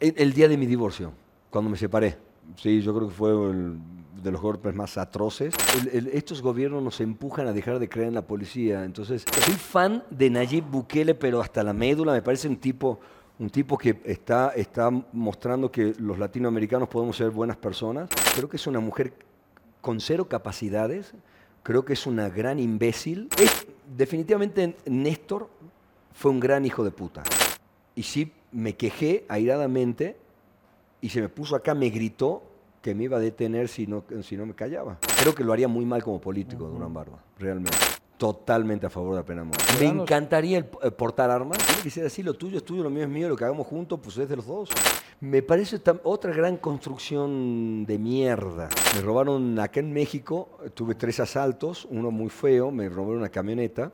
El, día de mi divorcio, cuando me separé. Sí, yo creo que fue el- de los golpes más atroces. Estos gobiernos nos empujan a dejar de creer en la policía. Entonces, soy fan de Nayib Bukele, pero hasta la médula. Me parece un tipo, un tipo que está, está mostrando que los latinoamericanos podemos ser buenas personas. Creo que es una mujer con cero capacidades. Creo que es una gran imbécil. Definitivamente Néstor fue un gran hijo de puta. Y sí, me quejé airadamente y se me puso acá, me gritó que me iba a detener si no, si no me callaba. Creo que lo haría muy mal como político, Durán Barba, realmente. Totalmente a favor de la pena de muerte. Me encantaría el, eh, portar armas. Tiene que ser así, lo tuyo es tuyo, lo mío es mío, lo que hagamos juntos, pues es de los dos. Me parece otra gran construcción de mierda. Me robaron acá en México, tuve tres asaltos, uno muy feo, me robaron una camioneta.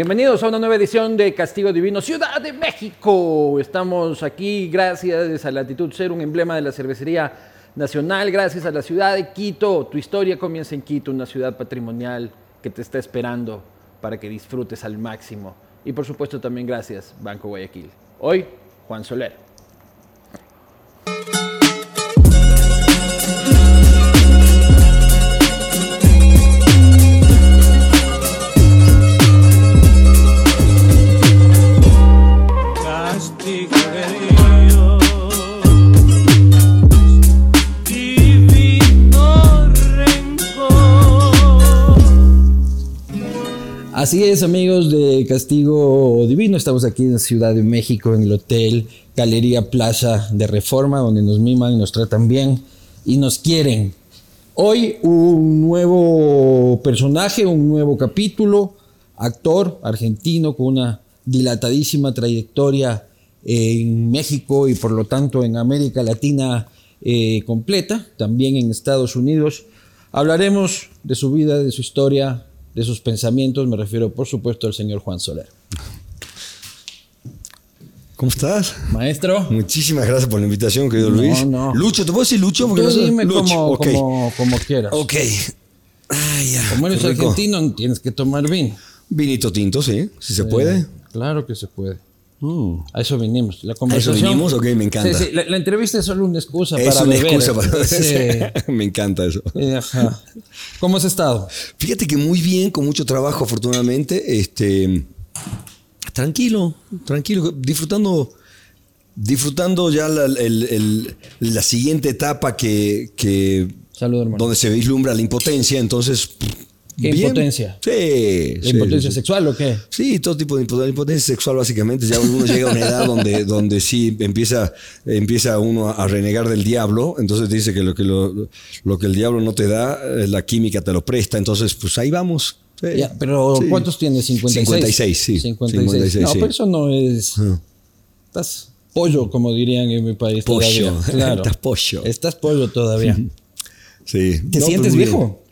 Bienvenidos a una nueva edición de Castigo Divino, Ciudad de México. Estamos aquí gracias a Latitud Ser, un emblema de la cervecería nacional, gracias a la ciudad de Quito. Tu historia comienza en Quito, una ciudad patrimonial que te está esperando para que disfrutes al máximo. Y por supuesto también gracias Banco Guayaquil. Hoy, Juan Soler. Así es, amigos de Castigo Divino. Estamos aquí en Ciudad de México, en el Hotel Galería Plaza de Reforma, donde nos miman, nos tratan bien y nos quieren. Hoy un nuevo personaje, un nuevo capítulo, actor argentino con una dilatadísima trayectoria en México y por lo tanto en América Latina eh, completa, también en Estados Unidos. Hablaremos de su vida, de su historia, de sus pensamientos. Me refiero, por supuesto, al señor Juan Soler. ¿Cómo estás? Maestro, Muchísimas gracias por la invitación, querido No, Luis. no. Lucho, ¿te puedo decir Lucho? Porque tú no dime Lucho, como, como, como quieras. Ok. Ay, ya, Como eres argentino, tienes que tomar vino. Vinito tinto, sí, si se puede. Claro que se puede. Mm. A eso vinimos. La conversación. vinimos? Ok, me encanta. Sí, sí, La, la entrevista es solo una excusa Es para una beber. excusa para Sí. Me encanta eso. Ajá. ¿Cómo has estado? Fíjate que muy bien, con mucho trabajo, afortunadamente. Este, tranquilo, tranquilo, disfrutando, disfrutando ya la, el- el- la siguiente etapa que, que Salud, hermano. donde se vislumbra la impotencia. Entonces, ¿Qué bien. impotencia? Sí, ¿La sí, impotencia sí. sexual o qué? Sí, todo tipo de impotencia, impotencia sexual básicamente. Ya uno llega a una edad donde, donde sí empieza, empieza uno a renegar del diablo. Entonces dice que lo que, lo, lo que el diablo no te da, eh, la química te lo presta. Entonces, pues ahí vamos. Sí. Ya, pero. ¿cuántos tienes? 56. 56, sí. 56. 56, no, pero eso no es. Estás pollo, como dirían en mi país. Pollo. Todavía. Claro. Estás pollo. Estás pollo todavía. Sí. ¿Te No, sientes muy viejo?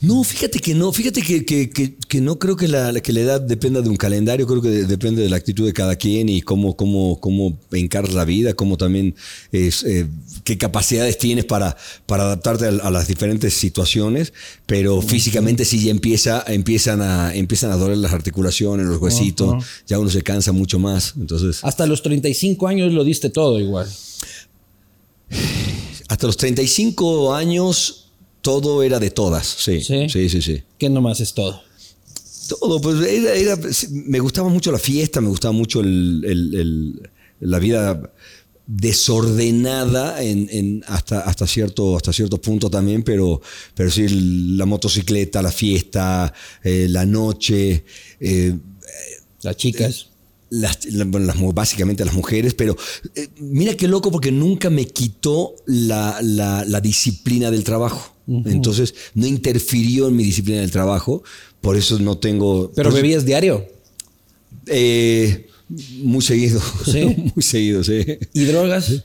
No, fíjate que no, fíjate que, que- que- que no creo que la, que la edad dependa de un calendario, creo que de- depende de la actitud de cada quien y cómo, cómo, cómo encaras la vida, cómo también es, eh, qué capacidades tienes para, para adaptarte a, a las diferentes situaciones, pero físicamente sí ya empieza, empiezan, a, empiezan a doler las articulaciones, los huesitos, ya uno se cansa mucho más, entonces Hasta los 35 años lo diste todo igual. hasta los 35 años todo era de todas, sí, Sí. sí, sí. sí. Que nomás es todo. Todo, pues era, era- me gustaba mucho la fiesta, me gustaba mucho el- el- el- la vida desordenada en, en hasta, hasta, cierto, hasta cierto punto también, pero, pero sí la motocicleta, la fiesta, eh, la noche, eh, Las chicas. Las, las básicamente las mujeres, pero eh, mira qué loco porque nunca me quitó la, la- la disciplina del trabajo. Entonces no interfirió en mi disciplina del trabajo, por eso no tengo... Pero bebías diario. eh, muy seguido. ¿Sí? muy seguido, sí. ¿Y drogas?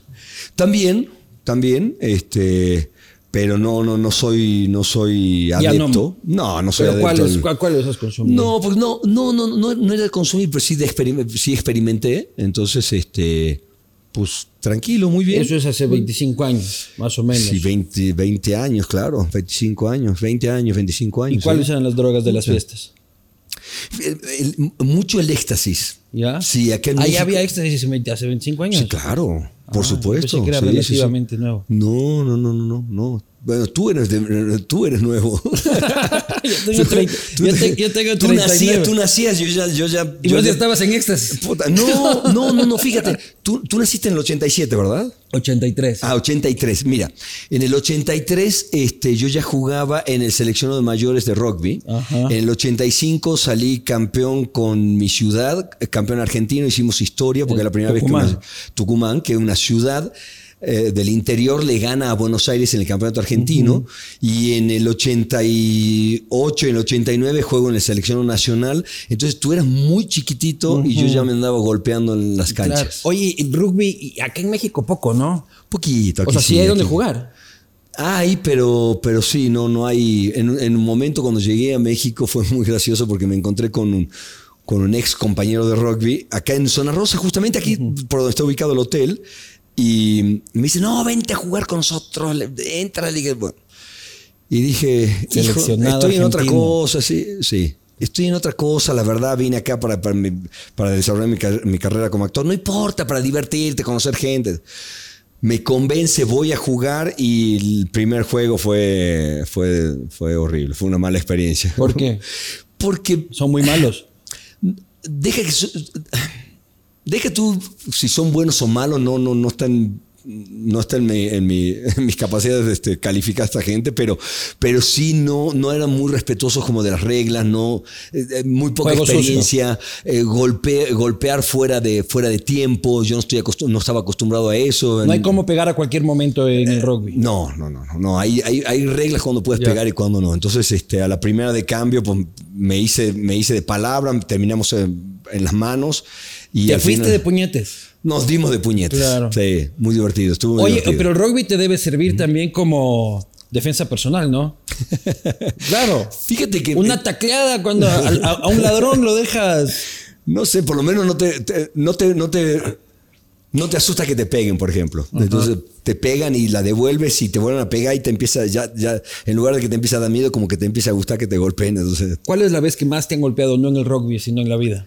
También, también, este, pero no, no, no soy, no soy adepto. No, no, soy ¿Pero adepto. cuáles cuál, has consumido? No, pues no, no, no, no, no era de consumir, pero sí, de experim- sí experimenté. Entonces, este, pues tranquilo, muy bien. Eso es hace 25 años, más o menos. Sí, 20, 20 años, claro, 25 años, 20 años, 25 ¿Y años. cuáles sí. eran las drogas de las fiestas? El- el- mucho el éxtasis. ¿Ya? Sí, en Ahí México- había éxtasis hace 20 hace 25 años. Sí, claro, por Ah, supuesto. pensé que era sí, sí, sí. relativamente nuevo. No, no, no, no, no, no. Bueno, tú eres, de- tú eres nuevo. yo tengo 30, Tú- yo, te- yo tengo tú 39. nacías, tú nacías, yo ya, yo ya. y yo vos ya estabas en éxtasis. Puta, no, no, no, no, fíjate. Tú, tú naciste en el 87, ¿verdad? 83. Ah, 83. Mira, en el 83 este, yo ya jugaba en el seleccionado de mayores de rugby. Ajá. En el 85 salí campeón con mi ciudad, campeón argentino, hicimos historia porque era la primera Tucumán. vez que Tucumán, que es una ciudad eh, del interior, le gana a Buenos Aires en el campeonato argentino. Y en el 88 y en el 89 juego en el seleccionado nacional. Entonces tú eras muy chiquitito y yo ya me andaba golpeando en las canchas. Claro. Oye, rugby, acá en México poco, ¿no? Poquito. O aquí sea, sí hay aquí. donde jugar. Hay, pero, pero sí, no, no hay. En, en un momento cuando llegué a México fue muy gracioso porque me encontré con un, con un ex compañero de rugby acá en Zona Rosa, justamente aquí por donde está ubicado el hotel. Y me dice, no, vente a jugar con nosotros, entra liga. Bueno, y dije, "Hijo, estoy en otra cosa, sí, sí. Estoy en otra cosa, la verdad, vine acá para, para, mi- para desarrollar mi, car- mi carrera como actor. No importa, para divertirte, conocer gente. Me convence, voy a jugar y el primer juego fue, fue, fue horrible, fue una mala experiencia. ¿Por qué? Porque Son muy malos. deja que deja tú si son buenos o malos no no no están no está en, mi- en mi- en mis capacidades de este, calificar a esta gente, pero, pero sí no, no eran muy respetuosos como de las reglas, no, eh, eh, muy poca Juego experiencia, eh, golpe- golpear fuera de, fuera de tiempo, yo no, estoy no estaba acostumbrado a eso. No hay cómo pegar a cualquier momento en el rugby. No, no, no, no, no. Hay, hay, hay reglas cuando puedes pegar y cuando no. Entonces, este, a la primera de cambio, pues me hice, me hice de palabra, terminamos en, en las manos y Te fuiste final de puñetes. nos dimos de puñetes. Claro. Sí, muy divertido. Estuvo muy Oye, divertido. pero el rugby te debe servir también como defensa personal, ¿no? claro. Fíjate que Una tacleada cuando a, a- a un ladrón lo dejas. no sé, por lo menos no te, te- no te, no te, no te asusta que te peguen, por ejemplo. Entonces te pegan y la devuelves y te vuelven a pegar y te empieza ya, ya, en lugar de que te empieza a dar miedo, como que te empieza a gustar que te golpeen. Entonces, ¿Cuál es la vez que más te han golpeado, no en el rugby, sino en la vida?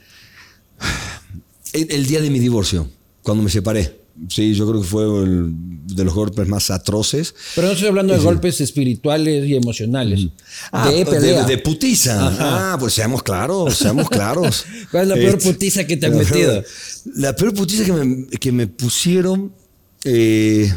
El, día de mi divorcio, cuando me separé. Sí, yo creo que fue el- de los golpes más atroces. Pero no estoy hablando de golpes espirituales y emocionales. Ah, de pelea. de putiza. Ah, pues seamos claros, seamos claros. ¿Cuál es la peor Este, putiza que te han metido? La peor putiza que me, que me pusieron eh,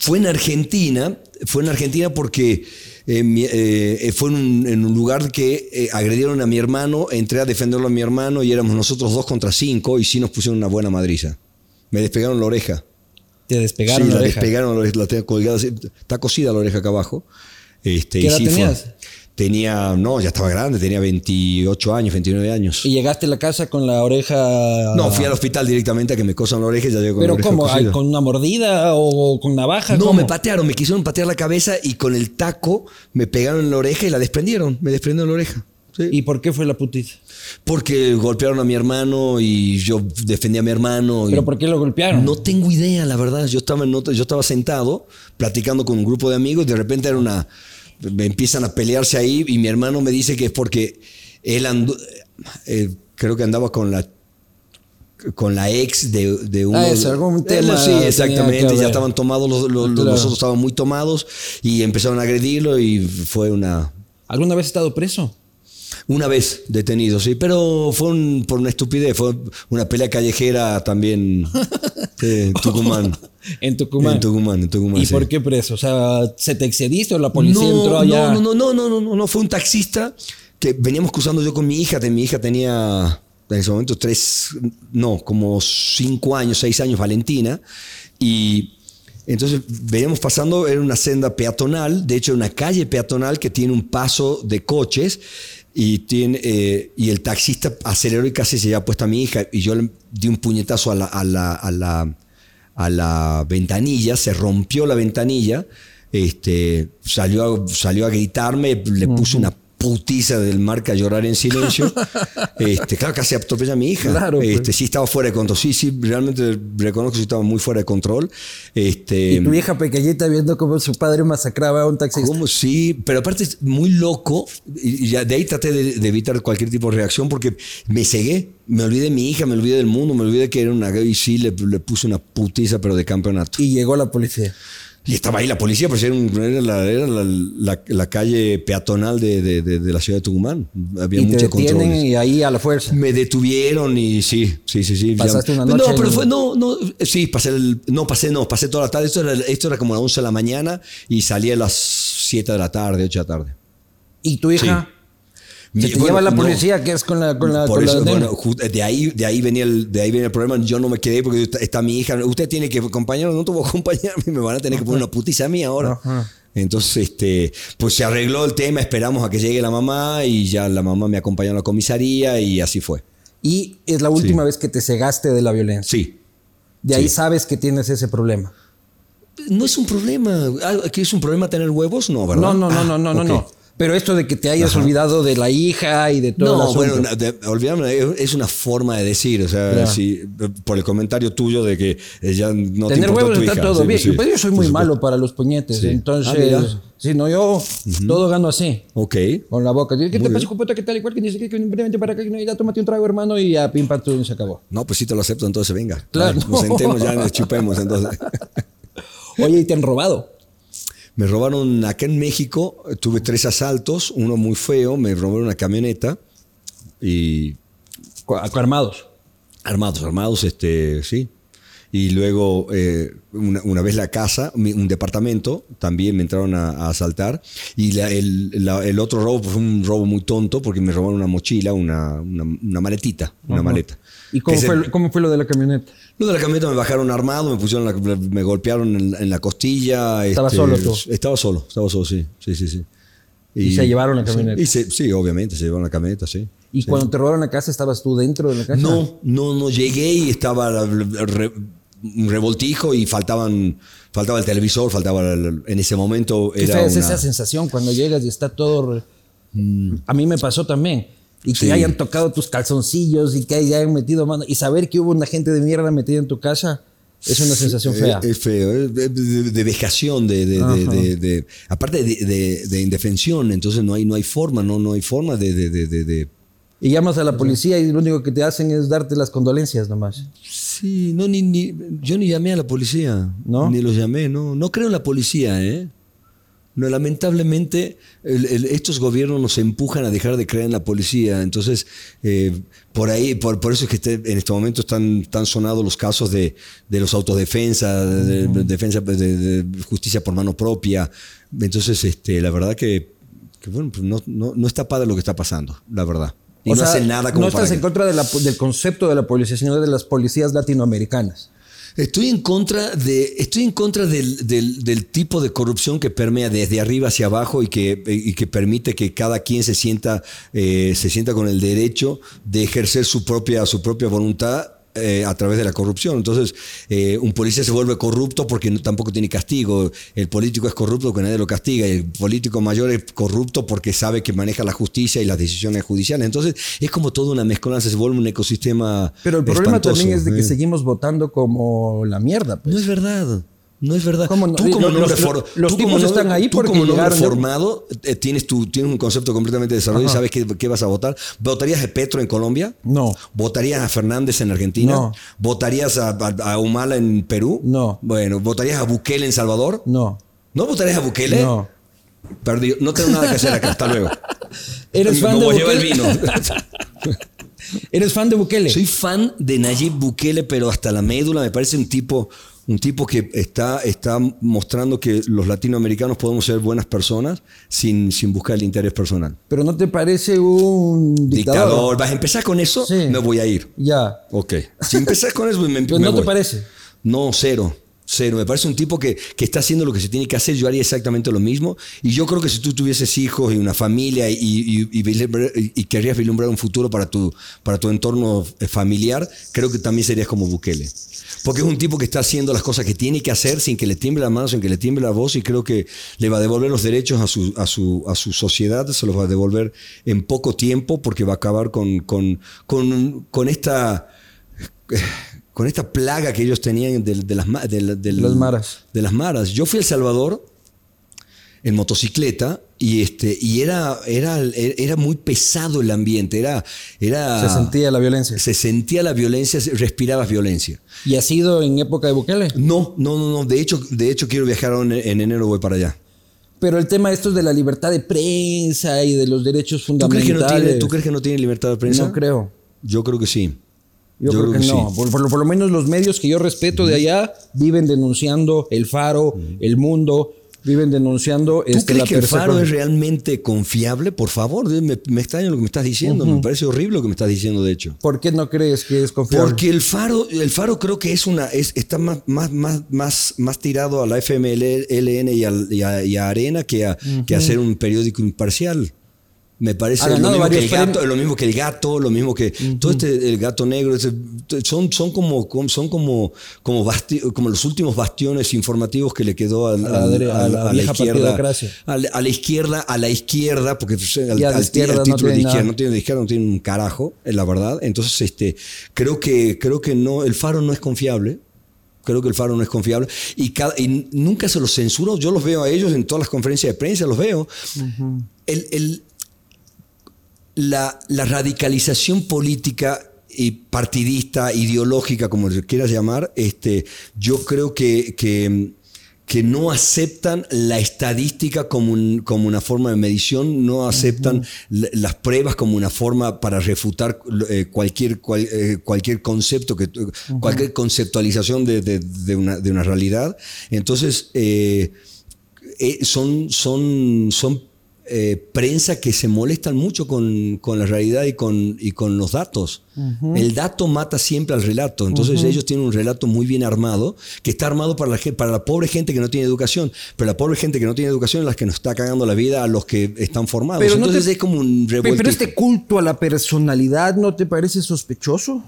fue en Argentina. Fue en Argentina porque eh, eh, fue en un, en un lugar que eh, agredieron a mi hermano. Entré a defenderlo a mi hermano y éramos nosotros dos contra cinco y sí nos pusieron una buena madriza. Me despegaron la oreja. Te despegaron sí, la la oreja. despegaron la oreja, la tengo colgada Está cosida la oreja acá abajo. Este, ¿Qué edad sí fue-? Tenía, no, ya estaba grande, tenía 28 años, 29 años. Y llegaste a la casa con la oreja. No, fui al hospital directamente a que me cosan la oreja y ya llego con la Pero oreja ¿cómo? cosida. ¿Con una mordida o con navaja? No, ¿Cómo? me patearon, me quisieron patear la cabeza y con el taco me pegaron en la oreja y la desprendieron, me desprendieron la oreja. Sí. ¿Y por qué fue la putiza? Porque golpearon a mi hermano y yo defendí a mi hermano. ¿Pero por qué lo golpearon? No tengo idea, la verdad. Yo estaba, en otra- yo estaba sentado platicando con un grupo de amigos y de repente era una. Me empiezan a pelearse ahí y mi hermano me dice que es porque él andó. eh, creo que andaba con la con la ex de, de uno. Ah, es algún Eh, tema Sí, exactamente. Ya estaban tomados los, los, los- Claro. los otros estaban muy tomados y empezaron a agredirlo y fue una. ¿Alguna vez has estado preso? Una vez detenido, sí, pero fue un- por una estupidez, fue una pelea callejera también en Tucumán. En Tucumán. En Tucumán, en Tucumán. ¿Y sí. por qué preso? O sea, ¿se te excediste o la policía no, entró allá? No, no, no, no, no, no, no, fue un taxista que veníamos cruzando yo con mi hija, mi hija tenía en ese momento tres, no, como cinco años, seis años, Valentina, y entonces veníamos pasando, era una senda peatonal, de hecho una calle peatonal que tiene un paso de coches, y, tiene, eh, y el taxista aceleró y casi se lleva puesta a mi hija, y yo le di un puñetazo a la, a la, a la, a la ventanilla, se rompió la ventanilla, este, salió, a, salió a gritarme, le puse una putiza del marca llorar en silencio. Este, claro, casi atropella a mi hija. Claro, pues. este, sí estaba fuera de control. Sí, sí, realmente reconozco que sí estaba muy fuera de control. Este, Y tu vieja pequeñita viendo cómo su padre masacraba a un taxista. ¿Cómo? Sí, pero aparte es muy loco. Y ya de ahí traté de, de evitar cualquier tipo de reacción porque me cegué. Me olvidé de mi hija, me olvidé del mundo, me olvidé que era una gay y sí le, le puse una putiza, pero de campeonato. Y llegó la policía. Y estaba ahí la policía, pues era, la, era la- la- la calle peatonal de, de- de- de la ciudad de Tucumán. Había y detienen controles. y ahí a la fuerza. Me detuvieron y sí, sí, sí, sí. ¿Pasaste una No, noche pero en- fue, no, no, sí, pasé el, no, pasé, no, pasé toda la tarde. Esto era, esto era como a las 11 de la mañana y salí a las 7 de la tarde, 8 de la tarde. Y tu hija. Se te bueno, lleva la no. policía, que es con la, con la, Por con eso, bueno, de ahí, de ahí venía el, de ahí venía el problema. Yo no me quedé porque está, está mi hija. Usted tiene que acompañarme, no te voy a acompañar, me van a tener que poner una putiza a mí ahora. Ajá. Entonces, este, pues se arregló el tema, esperamos a que llegue la mamá y ya la mamá me acompañó a la comisaría y así fue. Y es la última vez que te cegaste de la violencia. Sí. De ahí sí. sabes que tienes ese problema. No es un problema. Ah, ¿Que es un problema tener huevos? No, ¿verdad? No, no, no, Ah, no, no, no, no. Pero esto de que te hayas olvidado de la hija y de todo No, bueno, olvidarme, es- una forma de decir, o sea, Claro. si- por el comentario tuyo de que ya no te Tener huevos tu está hija. todo Sí, bien. sí, Pero yo soy muy malo para los puñetes. Sí. Entonces, Ah, si no, yo todo gano así. Ok. Con la boca. ¿Qué te Muy pasa, bien. jupota? ¿Qué tal? Igual que dice que vente para acá, que no, ya tómate un trago, hermano, y ya pim pam, tú, se acabó. No, pues sí te lo acepto, entonces venga. Claro. Nos sentemos ya, nos chupemos entonces. Oye, y te han robado. Me robaron acá en México, tuve tres asaltos, uno muy feo, me robaron una camioneta y Armados. armados, armados, este, sí. Y luego, eh, una, una vez la casa, un departamento, también me entraron a, a asaltar. Y la- el, la- el otro robo fue un robo muy tonto porque me robaron una mochila, una, una, una maletita, una maleta. ¿Y cómo Que se- fue, cómo fue lo de la camioneta? Lo de la camioneta me bajaron armado, me pusieron la- me golpearon en, en la costilla. ¿Estabas este, solo tú? Estaba solo, estaba solo, sí, sí, sí, sí. Y se llevaron la sí, camioneta. y se- sí, obviamente, se llevaron la camioneta, sí. ¿Y Sí. cuando te robaron la casa, estabas tú dentro de la casa? No, no, no llegué y estaba re- un revoltijo y faltaban, faltaba el televisor, faltaba el- en ese momento Qué era fea es una- esa sensación cuando llegas y está todo. re- A mí me pasó también. Y que Sí. hayan tocado tus calzoncillos y que hayan metido mano. Y saber que hubo una gente de mierda metida en tu casa es una sensación fea. Es feo, es de, de- de vejación, de, de- aparte de, de- de indefensión, entonces no hay, no hay forma, no, no hay forma de, de- de- de- de- Y llamas a la policía y lo único que te hacen es darte las condolencias nomás. Sí, no, ni, ni- yo ni llamé a la policía. ¿No? Ni los llamé, no. No creo en la policía, ¿eh? No, lamentablemente, el- el- estos gobiernos nos empujan a dejar de creer en la policía. Entonces, eh, por ahí, por, por eso es que este- en este momento están tan sonados los casos de, de los autodefensa, de, de defensa de, de justicia por mano propia. Entonces, este, la verdad que, que, bueno, pues no, no, no está padre lo que está pasando, la verdad. Y O no sea, hacen nada como no para estás en que- contra de la- del concepto de la policía, sino de las policías latinoamericanas. Estoy en contra de, estoy en contra del, del- del tipo de corrupción que permea desde arriba hacia abajo y que, y que permite que cada quien se sienta, eh, se sienta con el derecho de ejercer su propia, su propia voluntad eh, a través de la corrupción. Entonces, eh, un policía se vuelve corrupto porque no- tampoco tiene castigo. El político es corrupto porque nadie lo castiga. El político mayor es corrupto porque sabe que maneja la justicia y las decisiones judiciales. Entonces, es como toda una mezcolanza, se vuelve un ecosistema. Pero el problema espantoso, también es de que ¿eh? seguimos votando como la mierda. pues. No es verdad. No es verdad. ¿Cómo no? Tú como los- for- los tú tipos como están ahí tú porque como nombre llegaron- formado eh, tienes, tu, tienes un concepto completamente desarrollado y sabes qué, qué vas a votar. ¿Votarías a Petro en Colombia? No. ¿Votarías a Fernández en Argentina? No. ¿Votarías a, a- a Humala en Perú? No. Bueno, ¿votarías a Bukele en Salvador? No. ¿No votarías a Bukele? No. Perdido. No tengo nada que hacer acá. Hasta luego. ¿Eres fan de Bukele? el vino. ¿Eres fan de Bukele? Soy fan de Nayib Bukele, pero hasta la médula me parece un tipo Un tipo que está, está mostrando que los latinoamericanos podemos ser buenas personas sin, sin buscar el interés personal. Pero ¿no te parece un dictador? Dictador, vas a empezar con eso, Sí. me voy a ir. Ya. Ok. Si empezás con eso, me, Pero me ¿no te parece? No, cero. Cero. Me parece un tipo que, que está haciendo lo que se tiene que hacer. Yo haría exactamente lo mismo. Y yo creo que si tú tuvieses hijos y una familia y, y, y, y- y querrías vislumbrar un futuro para tu, para tu entorno eh, familiar, creo que también serías como Bukele. Porque es un tipo que está haciendo las cosas que tiene que hacer sin que le tiemble la mano, sin que le tiemble la voz. Y creo que le va a devolver los derechos a su, a su, a su sociedad. Se los va a devolver en poco tiempo porque va a acabar con, con, con, con esta con esta plaga que ellos tenían de, de las, de Las maras. de las maras. Yo fui a El Salvador en motocicleta y este y era era era muy pesado el ambiente, era era Se sentía la violencia. se sentía la violencia, respirabas violencia. ¿Y ha sido en época de Bukele? No, no, no, no, de hecho de hecho quiero viajar en, en enero voy para allá. Pero el tema estos de la libertad de prensa y de los derechos ¿Tú crees, que fundamentales. no tiene, ¿Tú crees que no tiene libertad de prensa? No creo. Yo creo que sí. Yo, creo, que, no. sí. Por, por lo- por lo menos los medios que yo respeto de allá viven denunciando el faro, el mundo, viven denunciando ¿Tú este, crees la que el faro es realmente confiable? Por favor, me, me extraña lo que me estás diciendo. Me parece horrible lo que me estás diciendo, de hecho. ¿Por qué no crees que es confiable? Porque el faro, el faro creo que es una, es, está más, más, más, más, más tirado a la FMLN y, a, y a Arena que a, que a ser un periódico imparcial. Me parece lo mismo, que el gato, lo mismo que el gato, lo mismo que todo este el gato negro, ese- son, son como son como como, basti- como los últimos bastiones informativos que le quedó al- A la al- a la a la izquierda, a la, a la izquierda, a la izquierda, porque al, al- izquierda al no título de izquierda no tiene de izquierda, no tiene un carajo, es la verdad. Entonces, este, creo que, creo que no, el faro no es confiable. Creo que el faro no es confiable. Y, cada- y nunca se los censuro. Yo los veo a ellos en todas las conferencias de prensa, los veo. el, el- la, la radicalización política y partidista, ideológica, como quieras llamar, este, yo creo que, que, que no aceptan la estadística como, un- como una forma de medición, no aceptan la- las pruebas como una forma para refutar eh, cualquier, cual- eh, cualquier concepto, que, cualquier conceptualización de, de- de una, de una realidad. Entonces, eh, eh, son, son, son eh, prensa que se molestan mucho con, con la realidad y con, y con los datos. El dato mata siempre al relato. Entonces ellos tienen un relato muy bien armado, que está armado para la, para la pobre gente que no tiene educación. Pero la pobre gente que no tiene educación es la que nos está cagando la vida a los que están formados. Pero no Entonces te- es como un revuelto. Pero este culto a la personalidad no te parece sospechoso?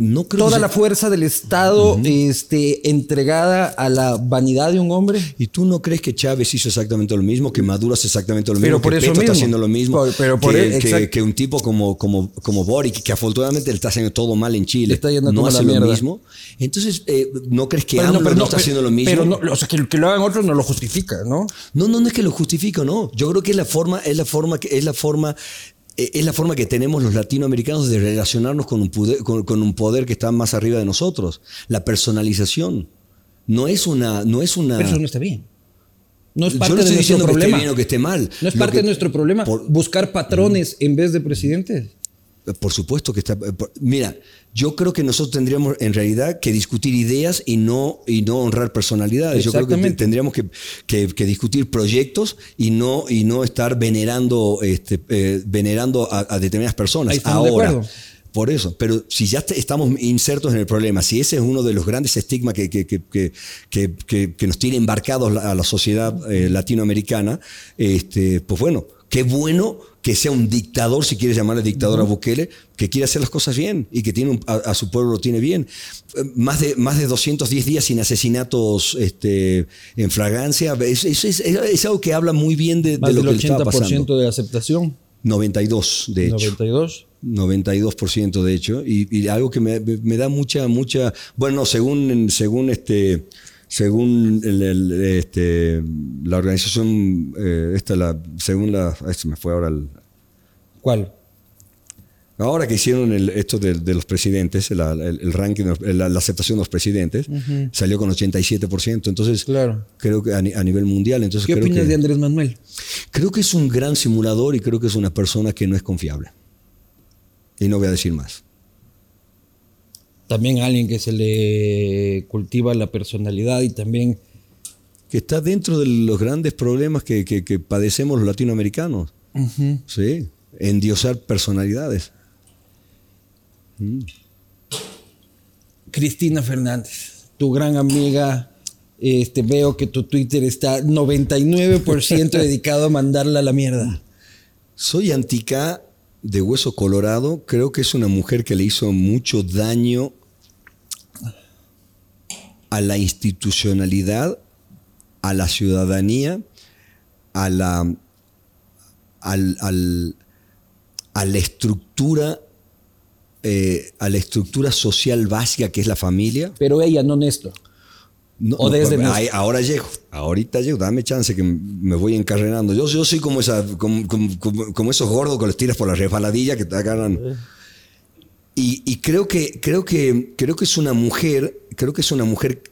No creo Toda que la fuerza del Estado este, entregada a la vanidad de un hombre. ¿Y tú no crees que Chávez hizo exactamente lo mismo, que Maduro hace exactamente lo mismo, Pero por que eso Petro está mismo. haciendo lo mismo, Por- pero por que, e- que- un tipo como, como, como Boric, que afortunadamente le está haciendo todo mal en Chile, Le está yendo no hace lo mismo? Entonces, eh, ¿no crees que Pero AMLO no, pero está haciendo lo mismo? Pero no, o sea, que, que lo hagan otros no lo justifica, ¿no? No, no, no es que lo justifico, no. Yo creo que es la forma, es la forma que es la forma es la forma que tenemos los latinoamericanos de relacionarnos con un poder, con, con un poder que está más arriba de nosotros. La personalización no es una, no es una. Pero eso no está bien. No es Yo parte no estoy de nuestro diciendo que esté problema. bien o que esté mal. No es Lo parte que- de nuestro problema por- buscar patrones en vez de presidentes. Por supuesto que está. por- Mira, yo creo que nosotros tendríamos en realidad que discutir ideas y no, y no honrar personalidades. Yo creo que tendríamos que, que- que discutir proyectos y no, y no estar venerando, este, eh, venerando a, a determinadas personas. Ahí de Ahora. acuerdo. Por eso, pero si ya te- estamos insertos en el problema, si ese es uno de los grandes estigmas que, que, nos tiene embarcados la- a la sociedad eh, latinoamericana, este, pues bueno, qué bueno que sea un dictador, si quieres llamarle dictador a Bukele, que quiere hacer las cosas bien y que tiene un- a, a su pueblo lo tiene bien. Eh, Más de, más de 210 días sin asesinatos este, en fragancia, es, es- es- es algo que habla muy bien de, de Más lo del que le está 80% pasando. de aceptación. 92, de hecho. 92. 92% de hecho, y, y algo que me, me da mucha, mucha, bueno, según, según este, según el- el- este, la organización, eh, esta, la, según la, ay, se me fue ahora el, ¿Cuál? ahora que hicieron el- esto de, de los presidentes, el, el ranking, la, la aceptación de los presidentes, salió con 87%, entonces Claro. creo que a, a nivel mundial, entonces ¿Qué creo opinas que, de Andrés Manuel? creo que es un gran simulador y creo que es una persona que no es confiable. Y no voy a decir más. También alguien que se le cultiva la personalidad y también Que está dentro de los grandes problemas que, que- que padecemos los latinoamericanos. Sí, endiosar personalidades. Cristina Fernández, tu gran amiga. Este, veo que tu Twitter está 99% dedicado a mandarla a la mierda. Soy antica de hueso colorado. Creo que es una mujer que le hizo mucho daño a la institucionalidad, a la ciudadanía, a la, al- al- a la estructura, eh, a la estructura social básica que es la familia. Pero ella, no Néstor. No, O desde ahí- ahora llego, ahorita llego, dame chance que me voy encarrenando. Yo, yo soy como, esa, como, como- como- como esos gordos que los tiras por la resbaladilla que te agarran. Y, y creo, que, creo, que, creo que es una mujer, creo que es una mujer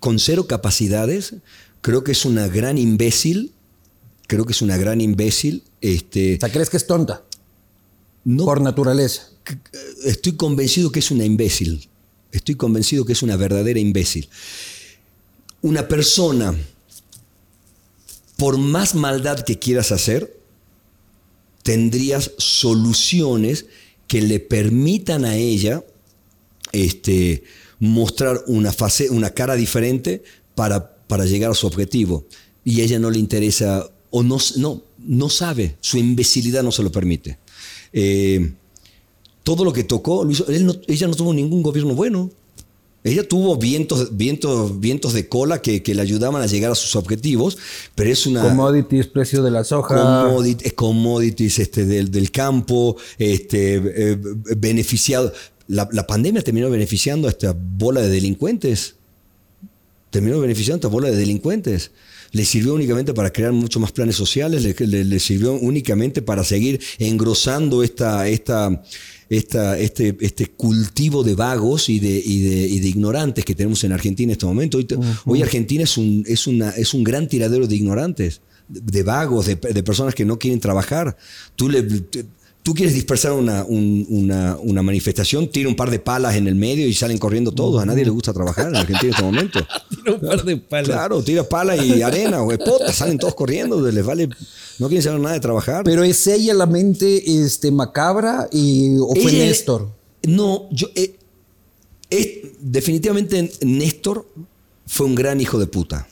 con cero capacidades, creo que es una gran imbécil, creo que es una gran imbécil. Este, O sea, ¿crees que es tonta? no, Por naturaleza. estoy convencido que es una imbécil. Estoy convencido que es una verdadera imbécil. Una persona, por más maldad que quieras hacer, tendrías soluciones que le permitan a ella este, mostrar una, fase, una cara diferente para, para llegar a su objetivo. Y a ella no le interesa, o no, no, no sabe, su imbecilidad no se lo permite. Eh, todo lo que tocó, lo hizo- él no- ella no tuvo ningún gobierno bueno. Ella tuvo vientos, vientos, vientos de cola que, que le ayudaban a llegar a sus objetivos, pero es una Commodities, precio de la soja. commodit- eh, commodities este, del, del campo, este, eh, beneficiado. La, la pandemia terminó beneficiando a esta bola de delincuentes. Terminó beneficiando a esta bola de delincuentes. Le sirvió únicamente para crear mucho más planes sociales, le, le- le sirvió únicamente para seguir engrosando esta, esta, esta, este, este cultivo de vagos y de, y, de, y de ignorantes que tenemos en Argentina en este momento. Hoy, Argentina es un, es, una, es un gran tiradero de ignorantes, de, de vagos, de, de personas que no quieren trabajar. Tú le... te- Tú quieres dispersar una, un- una, una manifestación, tira un par de palas en el medio y salen corriendo todos. A nadie le gusta trabajar en Argentina en este momento. Tira un par de palas. Claro, tira pala y arena, güey. Puta, salen todos corriendo, les vale. No quieren saber nada de trabajar. Pero es ella la mente este, macabra y, o fue Ella- Néstor. No, yo. eh, es- definitivamente Néstor fue un gran hijo de puta.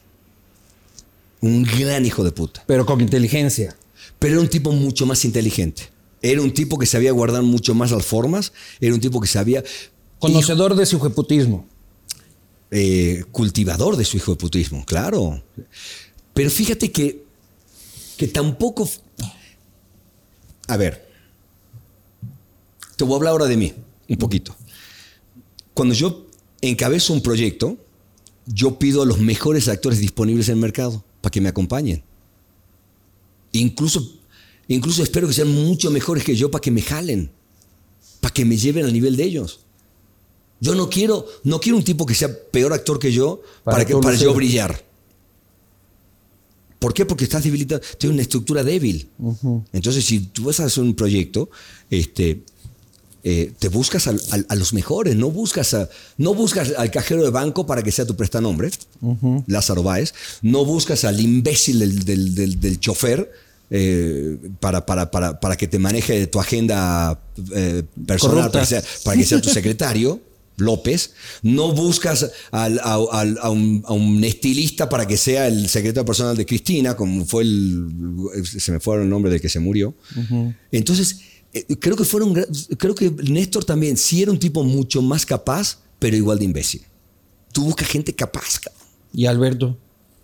Un gran hijo de puta. Pero con inteligencia. Pero era un tipo mucho más inteligente. Era un tipo que sabía guardar mucho más las formas. Era un tipo que sabía. Conocedor de su jeputismo. eh, cultivador de su hijo de putismo, claro. Pero fíjate que, que tampoco... A ver, te voy a hablar ahora de mí, un poquito. Cuando yo encabezo un proyecto, yo pido a los mejores actores disponibles en el mercado para que me acompañen. Incluso, incluso espero que sean mucho mejores que yo para que me jalen, para que me lleven al nivel de ellos. Yo no quiero, no quiero un tipo que sea peor actor que yo Para para, que, para yo brillar. ¿Por qué? Porque estás debilitado, tienes una estructura débil. Entonces, si tú vas a hacer un proyecto, este, eh, te buscas al- al- a los mejores, no buscas, a, no buscas al cajero de banco para que sea tu prestanombre, Lázaro Báez, no buscas al imbécil del, del- del- del chofer eh, para, para, para, para que te maneje tu agenda eh, personal, para que, sea, para que sea tu secretario. López, no buscas al- a, al- a un, a un estilista para que sea el secretario personal de Cristina, como fue el. Se me fue el nombre del que se murió. Entonces, eh, creo que fueron. Creo que Néstor también sí era un tipo mucho más capaz, pero igual de imbécil. Tú buscas gente capaz. Y Alberto.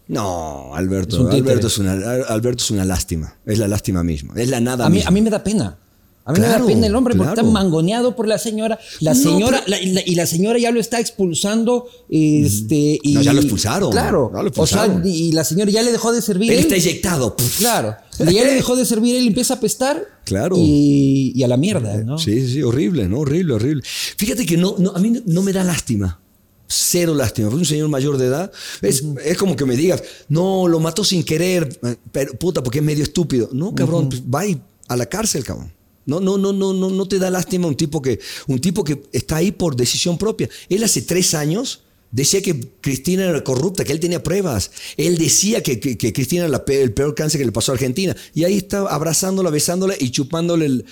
No, Alberto. Es. Alberto, es una, Alberto es una lástima. Es la lástima misma. Es la nada A mí, misma. a mí me da pena. A mí me da pena el hombre porque claro. está mangoneado por la señora. La No, señora pero- la- y, la, y la señora ya lo está expulsando. Este, y, No, ya lo expulsaron. Claro. O sea, y la señora ya le dejó de servir. Él él. está eyectado. Pff. Claro. Y ya le dejó de servir, él empieza a apestar. Claro. Y, y a la mierda, ¿no? Sí, sí, sí, horrible, ¿no? Horrible, horrible. Fíjate que no, no, a mí no me da lástima. Cero lástima. Fue un señor mayor de edad. Es, es como que me digas, no, lo mató sin querer, eh, pero puta, porque es medio estúpido. No, cabrón, pues, va a la cárcel, cabrón. No, no, no, no, no, no te da lástima un tipo que, un tipo que está ahí por decisión propia. Él hace tres años decía que Cristina era corrupta, que él tenía pruebas. Él decía que, que- que Cristina era la el peor cáncer que le pasó a Argentina. Y ahí está abrazándola, besándola y chupándole el,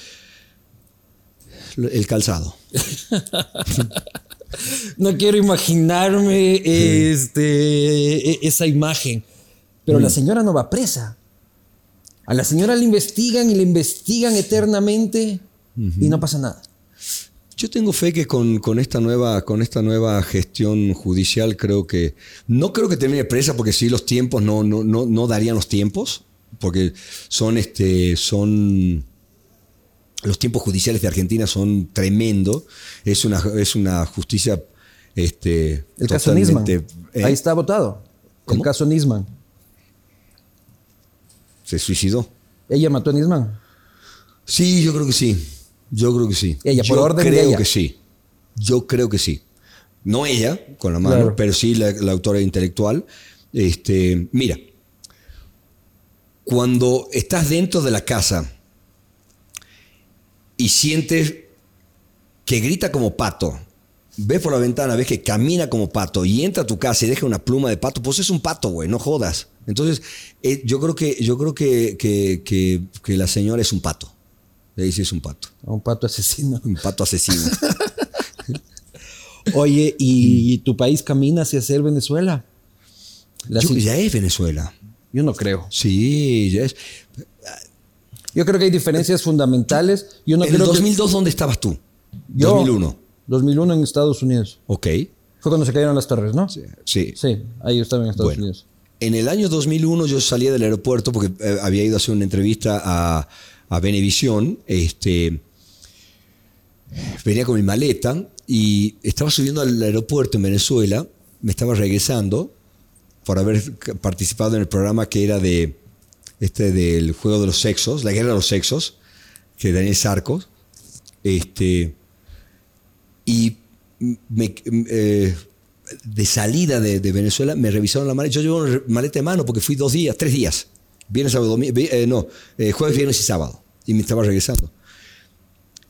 el calzado. No quiero imaginarme este, e- esa imagen. Pero Mm. la señora no va presa. A la señora le investigan y le investigan eternamente y no pasa nada. Yo tengo fe que con, con esta nueva, con esta nueva gestión judicial creo que... No creo que termine presa porque sí los tiempos no, no, no, no darían los tiempos. Porque son, este, son... Los tiempos judiciales de Argentina son tremendos. Es una, es una justicia... Este, El caso Nisman. totalmente- ¿eh? Ahí está votado. ¿Cómo? El caso Nisman. Se suicidó. Ella mató a Nisman. Sí, yo creo que sí. Yo creo que sí. Ella, por yo orden de creo ella. que sí. Yo creo que sí. No ella, con la mano, Claro. pero sí la, la autora intelectual. Este, mira, cuando estás dentro de la casa y sientes que grita como pato, ves por la ventana, ves que camina como pato y entra a tu casa y deja una pluma de pato, pues es un pato, güey, no jodas. Entonces, eh, yo creo que, yo creo que, que- que- que la señora es un pato. Le dice es un pato. Un pato asesino. Un pato asesino. Oye, ¿y tu país camina hacia ser Venezuela? La Yo- ya es Venezuela. Yo no creo. Sí, ya es. Yo creo que hay diferencias fundamentales. Yo no en el creo que- 2002, ¿dónde estabas tú? Yo- 2001. 2001 en Estados Unidos. Ok. Fue cuando se cayeron las torres, ¿no? Sí. Sí, ahí estaba en Estados Bueno. Unidos. En el año 2001 yo salía del aeropuerto porque eh, había ido a hacer una entrevista a, a Venevisión. Este, venía con mi maleta y estaba subiendo al aeropuerto en Venezuela. Me estaba regresando por haber participado en el programa que era de este del juego de los sexos, la guerra de los sexos, que Daniel Sarcos. Este, y me, eh, de salida de, de Venezuela me revisaron la maleta. Yo llevo una maleta de mano porque fui dos días, tres días. Viernes, sábado, domingo. eh, no, eh, jueves, viernes y sábado. Y me estaba regresando.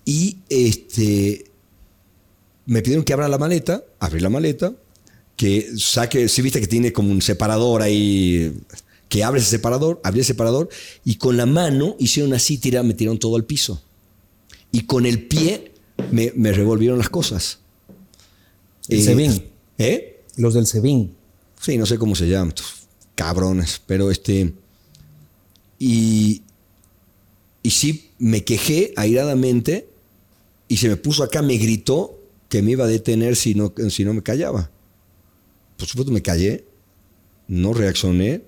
Y este, me pidieron que abra la maleta, abrí la maleta, que saque, si viste que tiene como un separador ahí, que abre ese separador, abrí el separador y con la mano hicieron así, tira, me tiraron todo al piso. Y con el pie me, me revolvieron las cosas. El Eh, SEBIN. ¿Eh? Los del SEBIN. Sí, no sé cómo se llaman, estos cabrones, pero este... Y, y sí, me quejé airadamente y se me puso acá, me gritó que me iba a detener si no, si no me callaba. Por supuesto me callé, no reaccioné,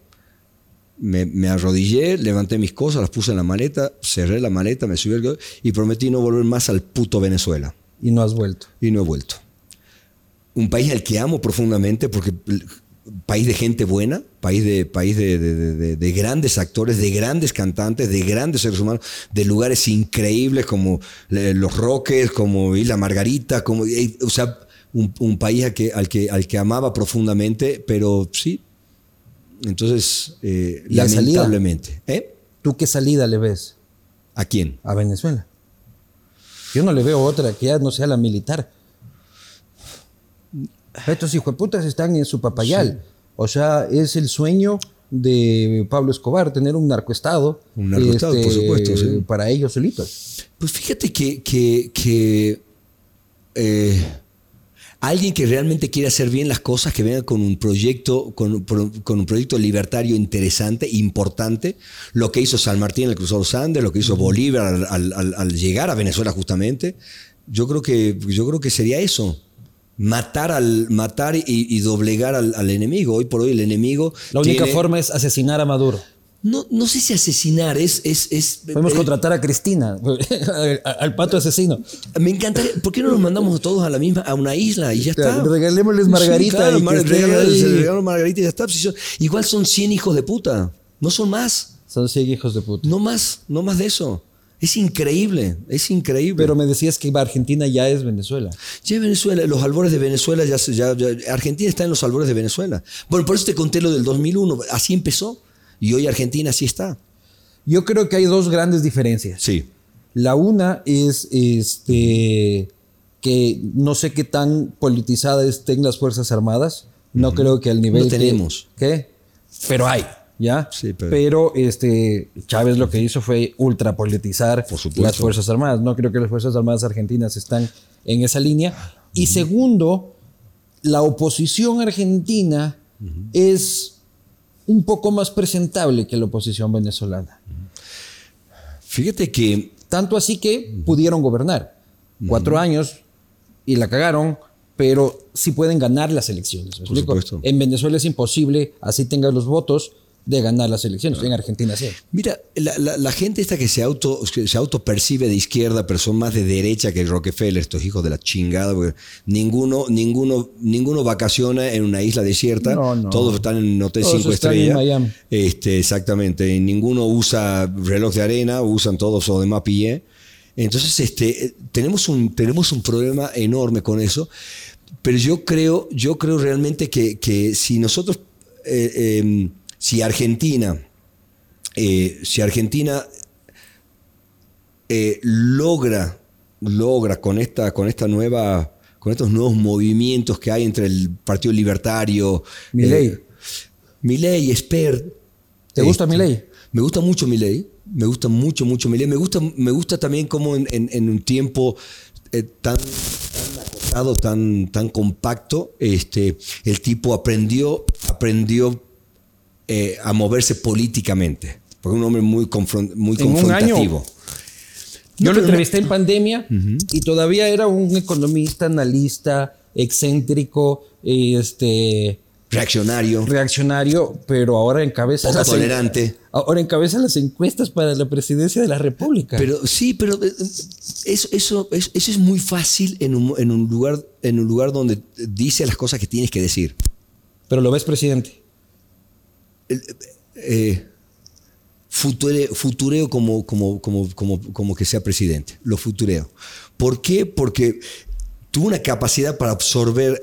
me, me arrodillé, levanté mis cosas, las puse en la maleta, cerré la maleta, me subí al... y prometí no volver más al puto Venezuela. Y no has vuelto. Y no he vuelto. Un país al que amo profundamente porque país de gente buena, país de, país de, de- de- de- de grandes actores, de grandes cantantes, de grandes seres humanos, de lugares increíbles como eh, Los Roques, como Isla Margarita, como, o sea, un, un país al que, al, que, al que amaba profundamente, pero sí. Entonces, eh, ¿Y la salida? lamentablemente. ¿Eh? ¿Tú qué salida le ves ¿A quién? a Venezuela? Yo no le veo otra que ya no sea la militar. Estos hijueputas están en su papayal. O sea, es el sueño de Pablo Escobar tener un narcoestado. este, Un narcoestado, por supuesto, sí. Para ellos solitos. Pues fíjate que, que, que, eh, alguien que realmente quiere hacer bien las cosas, que venga con un proyecto, con, con un proyecto libertario interesante, importante, lo que hizo San Martín en el Cruzado Andes, lo que hizo Bolívar al, al- al- al llegar a Venezuela justamente, yo creo que, yo creo que sería eso. Matar, al, matar y, y doblegar al, al enemigo. Hoy por hoy el enemigo. La única tiene- forma es asesinar a Maduro. No, no sé si asesinar, es. es, es Podemos eh, contratar a Cristina, al, al pato asesino. Me encantaría. ¿Por qué no nos mandamos todos a la misma, a una isla y ya está? Regalémosles margarita Sí, claro, y se regalan margarita y ya está. Si son- igual son 100 hijos de puta. No son más. Son cien hijos de puta. No más. No más de eso. Es increíble. Es increíble. Pero me decías que Argentina ya es Venezuela. Ya Venezuela, los albores de Venezuela, ya, ya- Argentina está en los albores de Venezuela. Bueno, por eso te conté lo del 2001. Así empezó. Y hoy Argentina así está. Yo creo que hay dos grandes diferencias. Sí. La una es este que no sé qué tan politizadas estén las Fuerzas Armadas. No creo que al nivel. No que- tenemos. ¿Qué? Pero hay, ¿ya? Sí, pero- pero este Chávez lo que hizo fue ultrapolitizar las Fuerzas Armadas. No creo que las Fuerzas Armadas argentinas están en esa línea. Y segundo, la oposición argentina es un poco más presentable que la oposición venezolana. Fíjate que Tanto así que pudieron gobernar. Cuatro años y la cagaron, pero sí pueden ganar las elecciones. ¿me Por supuesto. En Venezuela es imposible, así tengas los votos, de ganar las elecciones. En Argentina sí. Mira, la, la- la gente esta que se auto que se autopercibe de izquierda, pero son más de derecha que Rockefeller, estos hijos de la chingada, porque ninguno, ninguno, ninguno vacaciona en una isla desierta, No, no. todos están en un hotel Todos cinco están en estrellas. Miami. Este, exactamente, y ninguno usa reloj de arena, usan todos los demás pillé. Entonces, este, tenemos un, tenemos un problema enorme con eso. Pero yo creo, yo creo realmente que, que si nosotros, eh, em, si Argentina, eh, si Argentina eh, logra, logra con esta, con esta nueva, con estos nuevos movimientos que hay entre el Partido Libertario, Milei. eh, Milei, Spert. ¿Te gusta este, Milei? Me gusta mucho Milei. Me gusta mucho, mucho Milei. Me gusta, me gusta también como en, en- en un tiempo eh, tan, tan acotado, tan, tan compacto, este, el tipo aprendió, aprendió eh, a moverse políticamente. Porque es un hombre muy, En confrontativo. Yo No, lo entrevisté en pandemia y todavía era un economista, analista, excéntrico, este, Reaccionario, reaccionario, pero ahora encabeza poco las, tolerante. ahora encabeza las encuestas para la presidencia de la República. Pero sí, pero eh, eso, eso, es- eso es muy fácil en un, en un lugar, en un lugar donde dice las cosas que tienes que decir. Pero lo ves presidente. Eh, future- futureo como, como, como, como, como que sea presidente. Lo futureo. ¿Por qué? Porque tuvo una capacidad para absorber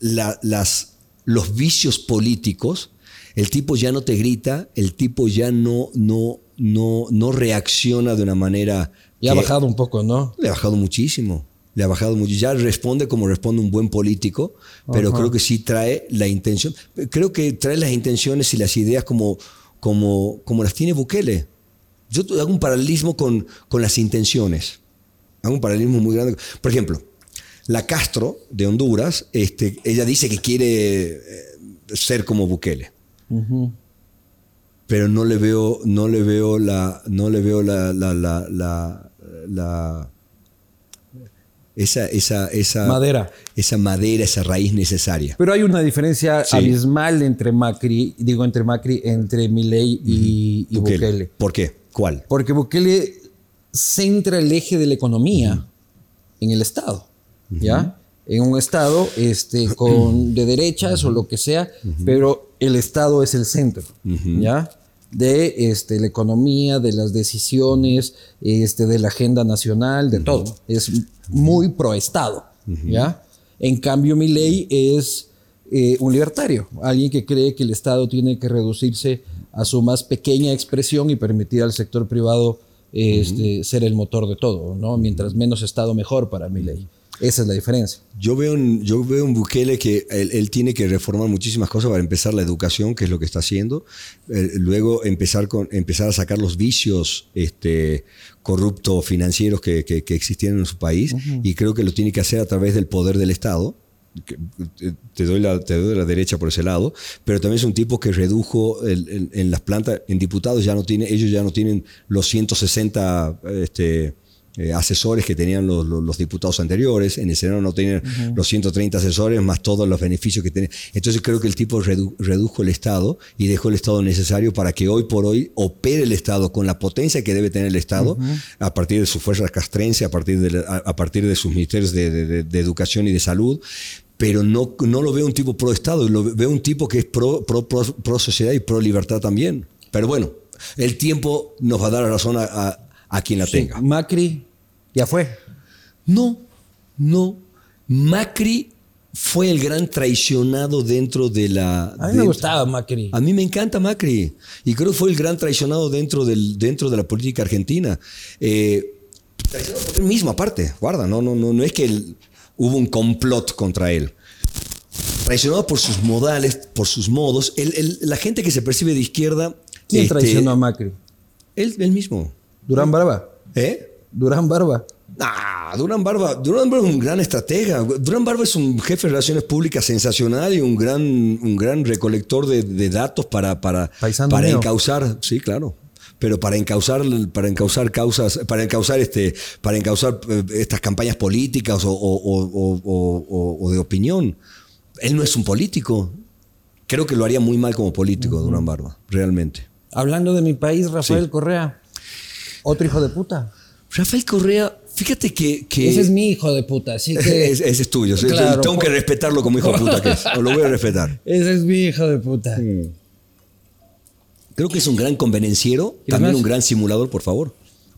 la- las, los vicios políticos. El tipo ya no te grita, el tipo ya no, no, no, no reacciona de una manera... Ya ha bajado un poco, ¿no? le ha bajado muchísimo. Le ha bajado mucho. Ya responde como responde un buen político, pero Ajá. creo que sí trae la intención. Creo que trae las intenciones y las ideas como, como, como las tiene Bukele. Yo hago un paralelismo con, con las intenciones. Hago un paralelismo muy grande. Por ejemplo, la Castro de Honduras, este, ella dice que quiere eh, ser como Bukele pero no le veo, no le veo la, no le veo la, la, la, la, la- esa, esa, esa Madera. esa madera, esa raíz necesaria. Pero hay una diferencia Sí. abismal entre Macri, digo entre Macri, entre Milei y, y Bukele. ¿Por qué? ¿Cuál? Porque Bukele centra el eje de la economía en el Estado, ¿ya? En un Estado este, con, de derechas o lo que sea, pero el Estado es el centro, ¿ya? De este, la economía, de las decisiones, este, de la agenda nacional, de todo. Es muy pro Estado, ¿ya? En cambio, mi ley es eh, un libertario, alguien que cree que el Estado tiene que reducirse a su más pequeña expresión y permitir al sector privado este, ser el motor de todo, ¿no? Mientras menos Estado, mejor para mi ley. Esa es la diferencia. Yo veo, un, yo veo un Bukele que él, él tiene que reformar muchísimas cosas para empezar la educación, que es lo que está haciendo. Eh, luego empezar, con, empezar a sacar los vicios este, corruptos financieros que, que- que existían en su país. Y creo que lo tiene que hacer a través del poder del Estado. eh, Te doy, la, te doy la derecha por ese lado, pero también es un tipo que redujo el- el- en las plantas, en diputados ya no tiene, ellos ya no tienen los 160 este, eh, asesores que tenían los, los- los diputados anteriores, en el Senado no tenían los 130 asesores más todos los beneficios que tenían. Entonces creo que el tipo redu- redujo el Estado y dejó el Estado necesario para que hoy por hoy opere el Estado con la potencia que debe tener el Estado a partir de sus fuerzas castrense, a partir de, la- a, partir de sus ministerios de, de- de- educación y de salud. Pero no, no lo veo un tipo pro Estado, lo veo un tipo que es pro, pro, pro, pro sociedad y pro libertad también. Pero bueno, el tiempo nos va a dar la razón a, a- a quien la tenga. Macri ya fue. No, no. Macri fue el gran traicionado dentro de la. A mí me gustaba Macri. A mí me encanta Macri y creo que fue el gran traicionado dentro, del, dentro de la política argentina. Eh, Traicionado por él mismo, aparte, guarda, no, no, no, no es que él- hubo un complot contra él. Traicionado por sus modales, por sus modos. La gente que se percibe de izquierda. ¿Quién este, traicionó a Macri? Él, él mismo. Durán Barba. ¿Eh? Durán Barba. Ah, Durán Barba, Durán Barba es un gran estratega. Durán Barba es un jefe de relaciones públicas sensacional y un gran, un gran recolector de, de datos para, para, para mío. encauzar, sí, claro. Pero para encauzar, para encauzar causas, para encauzar este, para encauzar eh, estas campañas políticas o, de opinión. Él no es un político. Creo que lo haría muy mal como político, Durán Barba, realmente. Hablando de mi país, Rafael Sí. Correa. Otro hijo de puta. Rafael Correa, fíjate que, que Ese es mi hijo de puta, así que. Ese, ese es tuyo. Claro, Tengo que respetarlo como hijo de puta que es. Lo voy a respetar. Ese es mi hijo de puta. Creo que es un gran convenenciero, ¿Y también un gran simulador, por favor.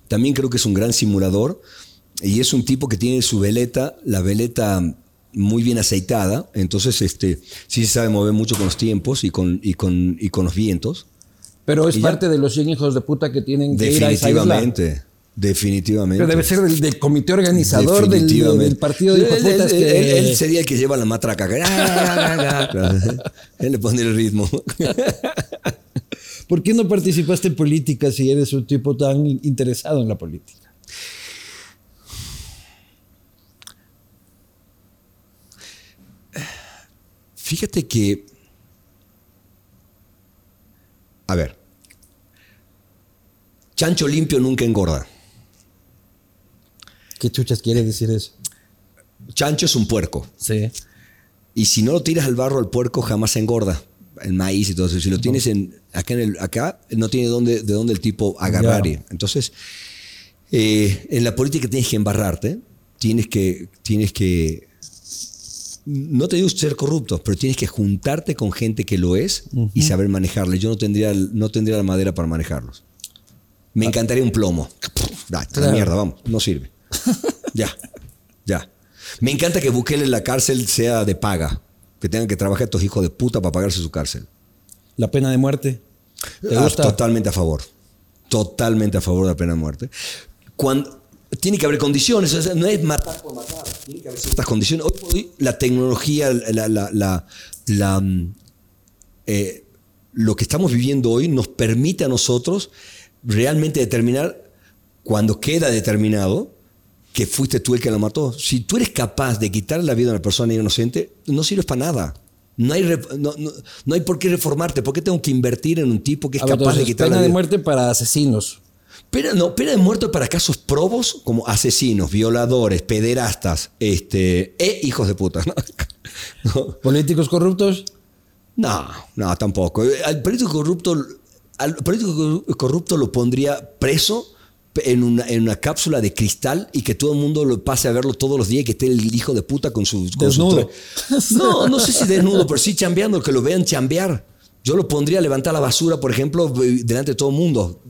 También creo que es un gran simulador y es un tipo que tiene su veleta, la veleta muy bien aceitada, entonces este sí se sabe mover mucho con los tiempos y con, y con, y con los vientos. Pero es ya. parte de los 100 hijos de puta que tienen que ir a esa isla. Definitivamente. Definitivamente. Pero debe ser del, del comité organizador del, partido de Él- hijoputas él, que. él- él sería el que lleva la matraca. él le pone el ritmo. ¿Por qué no participaste en política si eres un tipo tan interesado en la política? Fíjate que. A ver. Chancho limpio nunca engorda. ¿Qué chuchas quiere decir eso? Chancho es un puerco. Sí. Y si no lo tiras al barro al puerco, jamás engorda. El maíz y todo eso. Si lo tienes en, acá, en el, acá, no tiene dónde, de dónde el tipo agarrar. Entonces, eh, en la política tienes que embarrarte. Tienes que, tienes que. No te digo ser corrupto, pero tienes que juntarte con gente que lo es y saber manejarle. Yo no tendría, no tendría la madera para manejarlos. Me encantaría un plomo. Da, Claro. mierda, vamos, no sirve. ya, ya. Me encanta que Bukele en la cárcel sea de paga. Que tengan que trabajar estos hijos de puta para pagarse su cárcel. La pena de muerte. ¿Te Ah? Totalmente a favor. Totalmente a favor de la pena de muerte. Cuando, tiene que haber condiciones, o sea, no es matar por matar, tiene que haber ciertas condiciones. Hoy por hoy la tecnología, la, la- la- la, mm, eh, lo que estamos viviendo hoy nos permite a nosotros realmente determinar cuando queda determinado que fuiste tú el que lo mató. Si tú eres capaz de quitarle la vida a una persona inocente, no sirves para nada. No hay, no, no- no hay por qué reformarte. ¿Por qué tengo que invertir en un tipo que es A ver, capaz de quitar pena la de vida? muerte para asesinos. Pena, no, pena de muerte para casos probos como asesinos, violadores, pederastas este, e hijos de puta. ¿no? No, Políticos corruptos. no, no, tampoco. Al político corrupto, al político corrupto lo pondría preso en una, en una cápsula de cristal y que todo el mundo lo pase a verlo todos los días y que esté el hijo de puta con su... con Desnudo. no, no sé si desnudo, pero sí chambeando, que lo vean chambear. Yo lo pondría a levantar la basura, por ejemplo, delante de todo el mundo.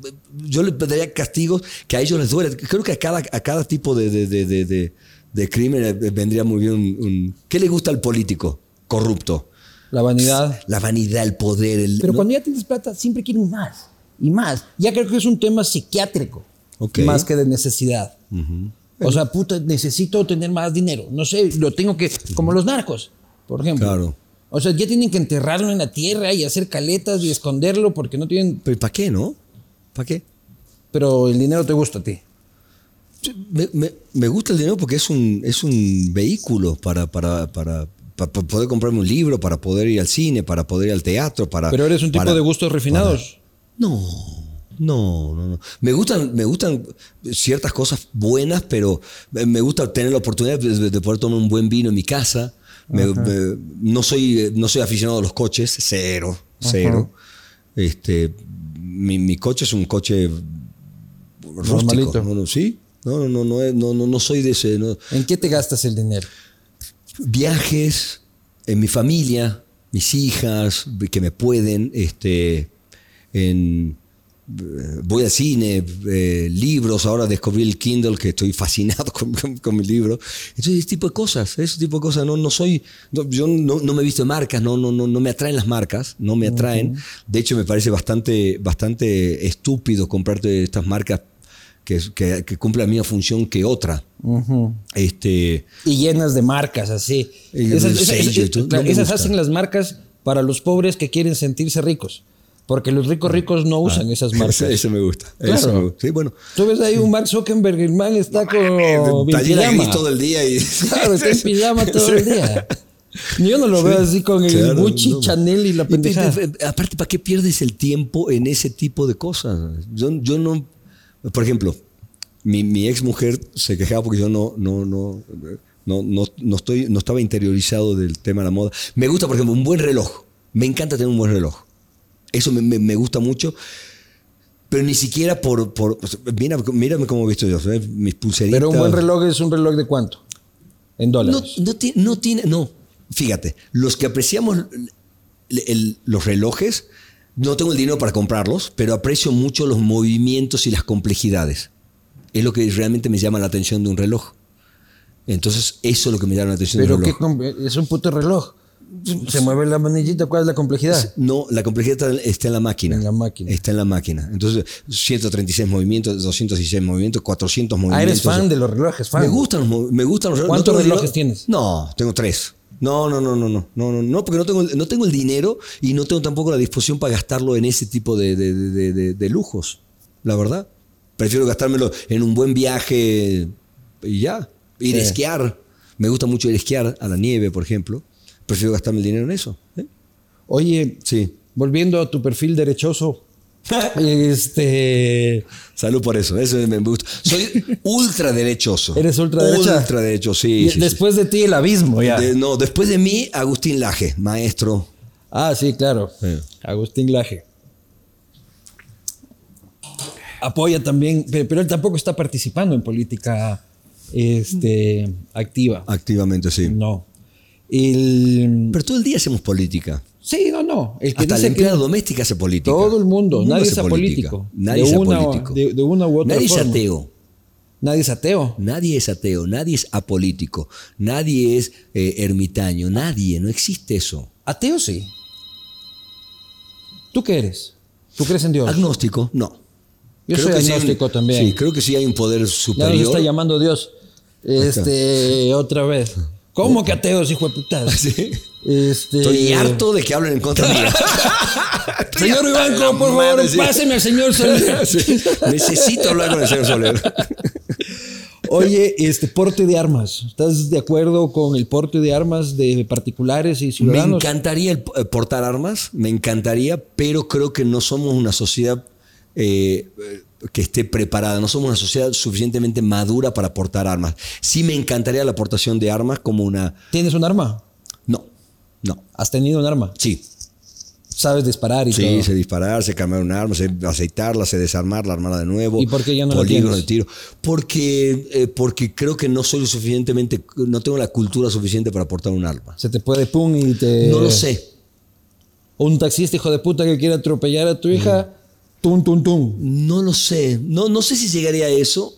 Yo le daría castigos que a ellos les duele. Creo que a cada, a cada tipo de, de, de, de- crimen eh, vendría muy bien un, un- ¿Qué le gusta al político corrupto? La vanidad. La vanidad, el poder. El, Pero ¿no? cuando ya tienes plata, siempre quieren más. Y más. Ya creo que es un tema psiquiátrico. Más que de necesidad. O sea, puta, necesito tener más dinero. No sé, lo tengo que. Como los narcos, por ejemplo. Claro. O sea, ya tienen que enterrarlo en la tierra y hacer caletas y esconderlo porque no tienen. Pero ¿para qué, no? ¿Para qué? Pero el dinero te gusta a ti. Me, me- me gusta el dinero porque es un, es un vehículo para, para, para, para poder comprarme un libro, para poder ir al cine, para poder ir al teatro, para... Pero eres un tipo de gustos refinados. No, no, no, no. Me gustan, me gustan ciertas cosas buenas, pero me me gusta tener la oportunidad de, de poder tomar un buen vino en mi casa. Me- me- no, soy, no soy aficionado a los coches, cero, cero. Este, mi, mi coche es un coche rústico. Normalito. No, no, sí, no, no, no, no, no, no, soy de ese. no. ¿En qué te gastas el dinero? Viajes en mi familia, mis hijas que me pueden, este, en, voy al cine, eh, libros, ahora descubrí el Kindle que estoy fascinado con, con- con mi libro. Entonces, ese tipo de cosas, ese tipo de cosas, no, no soy, no, yo no, no me he visto de marcas, no, no, no, no me atraen las marcas, no me atraen. De hecho, me parece bastante, bastante estúpido comprarte estas marcas que, que, que cumple la misma función que otra. este, Y llenas de marcas así. Esas, esas- esas- esas hacen las marcas para los pobres que quieren sentirse ricos. Porque los ricos ricos no usan esas marcas. Ese, ese me gusta. Claro. Ese me gusta. Sí, bueno. Tú ves ahí un Mark Zuckerberg, el man está con pijama. gris todo el día y. Claro, está en pijama todo el día. Yo no lo veo así con el Claro, Gucci, no. Chanel y la Y, pendejada. pe- pe- aparte, ¿para qué pierdes el tiempo en ese tipo de cosas? Yo, yo no. Por ejemplo, mi, mi ex mujer se quejaba porque yo no, no, no, no, no, no estoy, no estaba interiorizado del tema de la moda. Me gusta, por ejemplo, un buen reloj. Me encanta tener un buen reloj. Eso me, me- me gusta mucho. Pero ni siquiera por. por o sea, mira, mírame cómo he visto yo. ¿sabes? Mis pulseritas. Pero un buen reloj es un reloj de cuánto? En No, dólares. no, ti- no tiene, no. Fíjate, los que apreciamos el- el- los relojes, no tengo el dinero para comprarlos, pero aprecio mucho los movimientos y las complejidades. Es lo que realmente me llama la atención de un reloj. Entonces, eso es lo que me llama la atención de Pero un reloj. com- es un puto reloj. Se mueve la manillita, ¿cuál es la complejidad? No, la complejidad está, en la máquina. En la máquina. Está en la máquina. Entonces, 136 movimientos, 216 movimientos, 400 movimientos. Ah, eres fan de los relojes, fan. Me gustan los, me gustan los relojes. ¿Cuántos el relojes tienes? No, tengo tres. No, no, no, no, no, no, no, no, porque no tengo, no tengo el dinero y no tengo tampoco la disposición para gastarlo en ese tipo de, de- de- de- lujos, la verdad. Prefiero gastármelo en un buen viaje y ya. Ir a Sí. esquiar. Me gusta mucho ir a esquiar a la nieve, por ejemplo. Prefiero gastarme el dinero en eso. ¿eh? Oye, Sí. volviendo a tu perfil derechoso, este, Salud por eso, eso me gusta. Soy ultra derechoso. ¿Eres ultraderecha? Ultra derecho, sí. después de ti el abismo ya. De- no, después de mí, Agustín Laje, maestro. Ah, sí, claro. Sí. Agustín Laje. Apoya también, pe- pero él tampoco está participando en política este, activa. Activamente, sí. No. El, Pero todo el día hacemos política. sí, no, no. El que Hasta la dice que empleada doméstica hace política. todo el mundo, nadie es apolítico. Nadie es una, apolítico. De, de una u otra Nadie es ateo. Nadie es ateo. Nadie es ateo. Nadie es apolítico. Nadie es eh, ermitaño. Nadie. No existe eso. Ateo sí. ¿Tú qué eres? ¿Tú crees en Dios? Agnóstico, no. Yo Creo soy que sí agnóstico también. Sí, creo que sí hay un poder Ya nos superior. está llamando Dios. Este, otra vez. ¿Cómo que ateos, hijo de puta? Sí. Este, Estoy harto de que hablen en contra mía. Señor Ivanco, por favor, madre, sí. páseme al señor Soler. Necesito hablar con el señor Soler. Oye, este porte de armas. ¿Estás de acuerdo con el porte de armas de particulares y Me ciudadanos? encantaría el- eh, portar armas, me encantaría, pero creo que no somos una sociedad eh, que esté preparada, no somos una sociedad suficientemente madura para portar armas. Sí me encantaría la aportación de armas como una... ¿Tienes un arma? No, no, ¿Has tenido un arma? sí. ¿Sabes disparar y Sí, todo? sé disparar, sé cambiar un arma, sé aceitarla, sé desarmarla, armarla de nuevo. ¿Y por qué ya no la polígonos tienes? de tiro. Porque, eh, porque creo que no soy lo suficientemente, no tengo la cultura suficiente para portar un arma. Se te puede pum y te... No lo sé. Un taxista hijo de puta que quiere atropellar a tu hija, tum, tum, tum. No lo sé. No, no sé si llegaría a eso,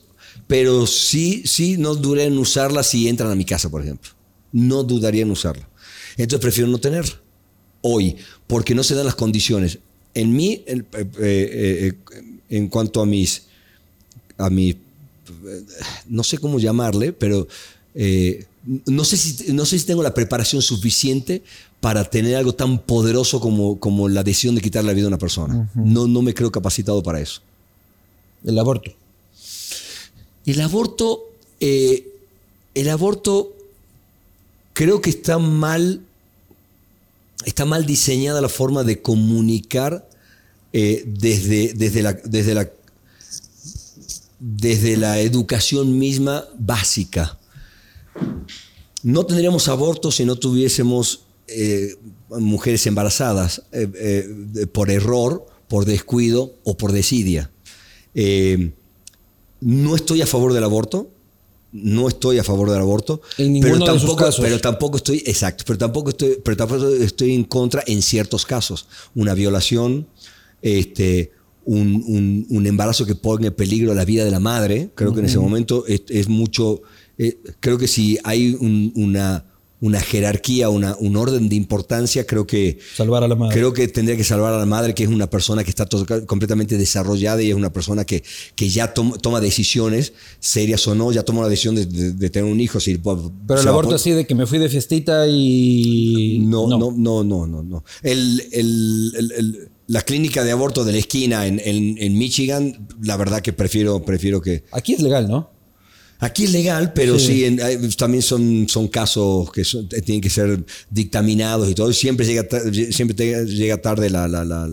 pero sí, sí no dudé en usarla si entran a mi casa, por ejemplo. No dudaría en usarla. Entonces prefiero no tenerla hoy, porque no se dan las condiciones. En mí, eh, eh, eh, en cuanto a mis, a eh, no sé cómo llamarle, pero no, sé si, no sé si tengo la preparación suficiente para tener algo tan poderoso como, como la decisión de quitar la vida a una persona. no, no me creo capacitado para eso. El aborto. El aborto, eh, el aborto creo que está mal, está mal diseñada la forma de comunicar eh, desde, desde, la, desde, la, desde la educación misma básica. No tendríamos aborto si no tuviésemos eh, mujeres embarazadas eh, eh, por error, por descuido o por desidia. No estoy a favor del aborto. No estoy a favor del aborto. En pero tampoco. Pero tampoco estoy, exacto, pero tampoco estoy, pero tampoco estoy en contra en ciertos casos. Una violación, este, un, un- un embarazo que ponga en peligro la vida de la madre. Creo que en ese momento es, es mucho. eh, creo que si hay un- una, una jerarquía, una, un orden de importancia, creo que, Salvar a la madre. creo que tendría que salvar a la madre, que es una persona que está to- completamente desarrollada y es una persona que, que ya tom- toma decisiones, serias o no, ya toma la decisión de, de- de tener un hijo. Si, Pero el aborto así de que me fui de fiestita y... No, no, no, no, no. no. El, el- el- el- la clínica de aborto de la esquina en, en- en Michigan, la verdad que prefiero, prefiero que... Aquí es legal, ¿no? Aquí es legal, pero Sí. sí, en- hay- también son, son casos que son- tienen que ser dictaminados y todo. Siempre llega, siempre te- llega tarde la, la, la,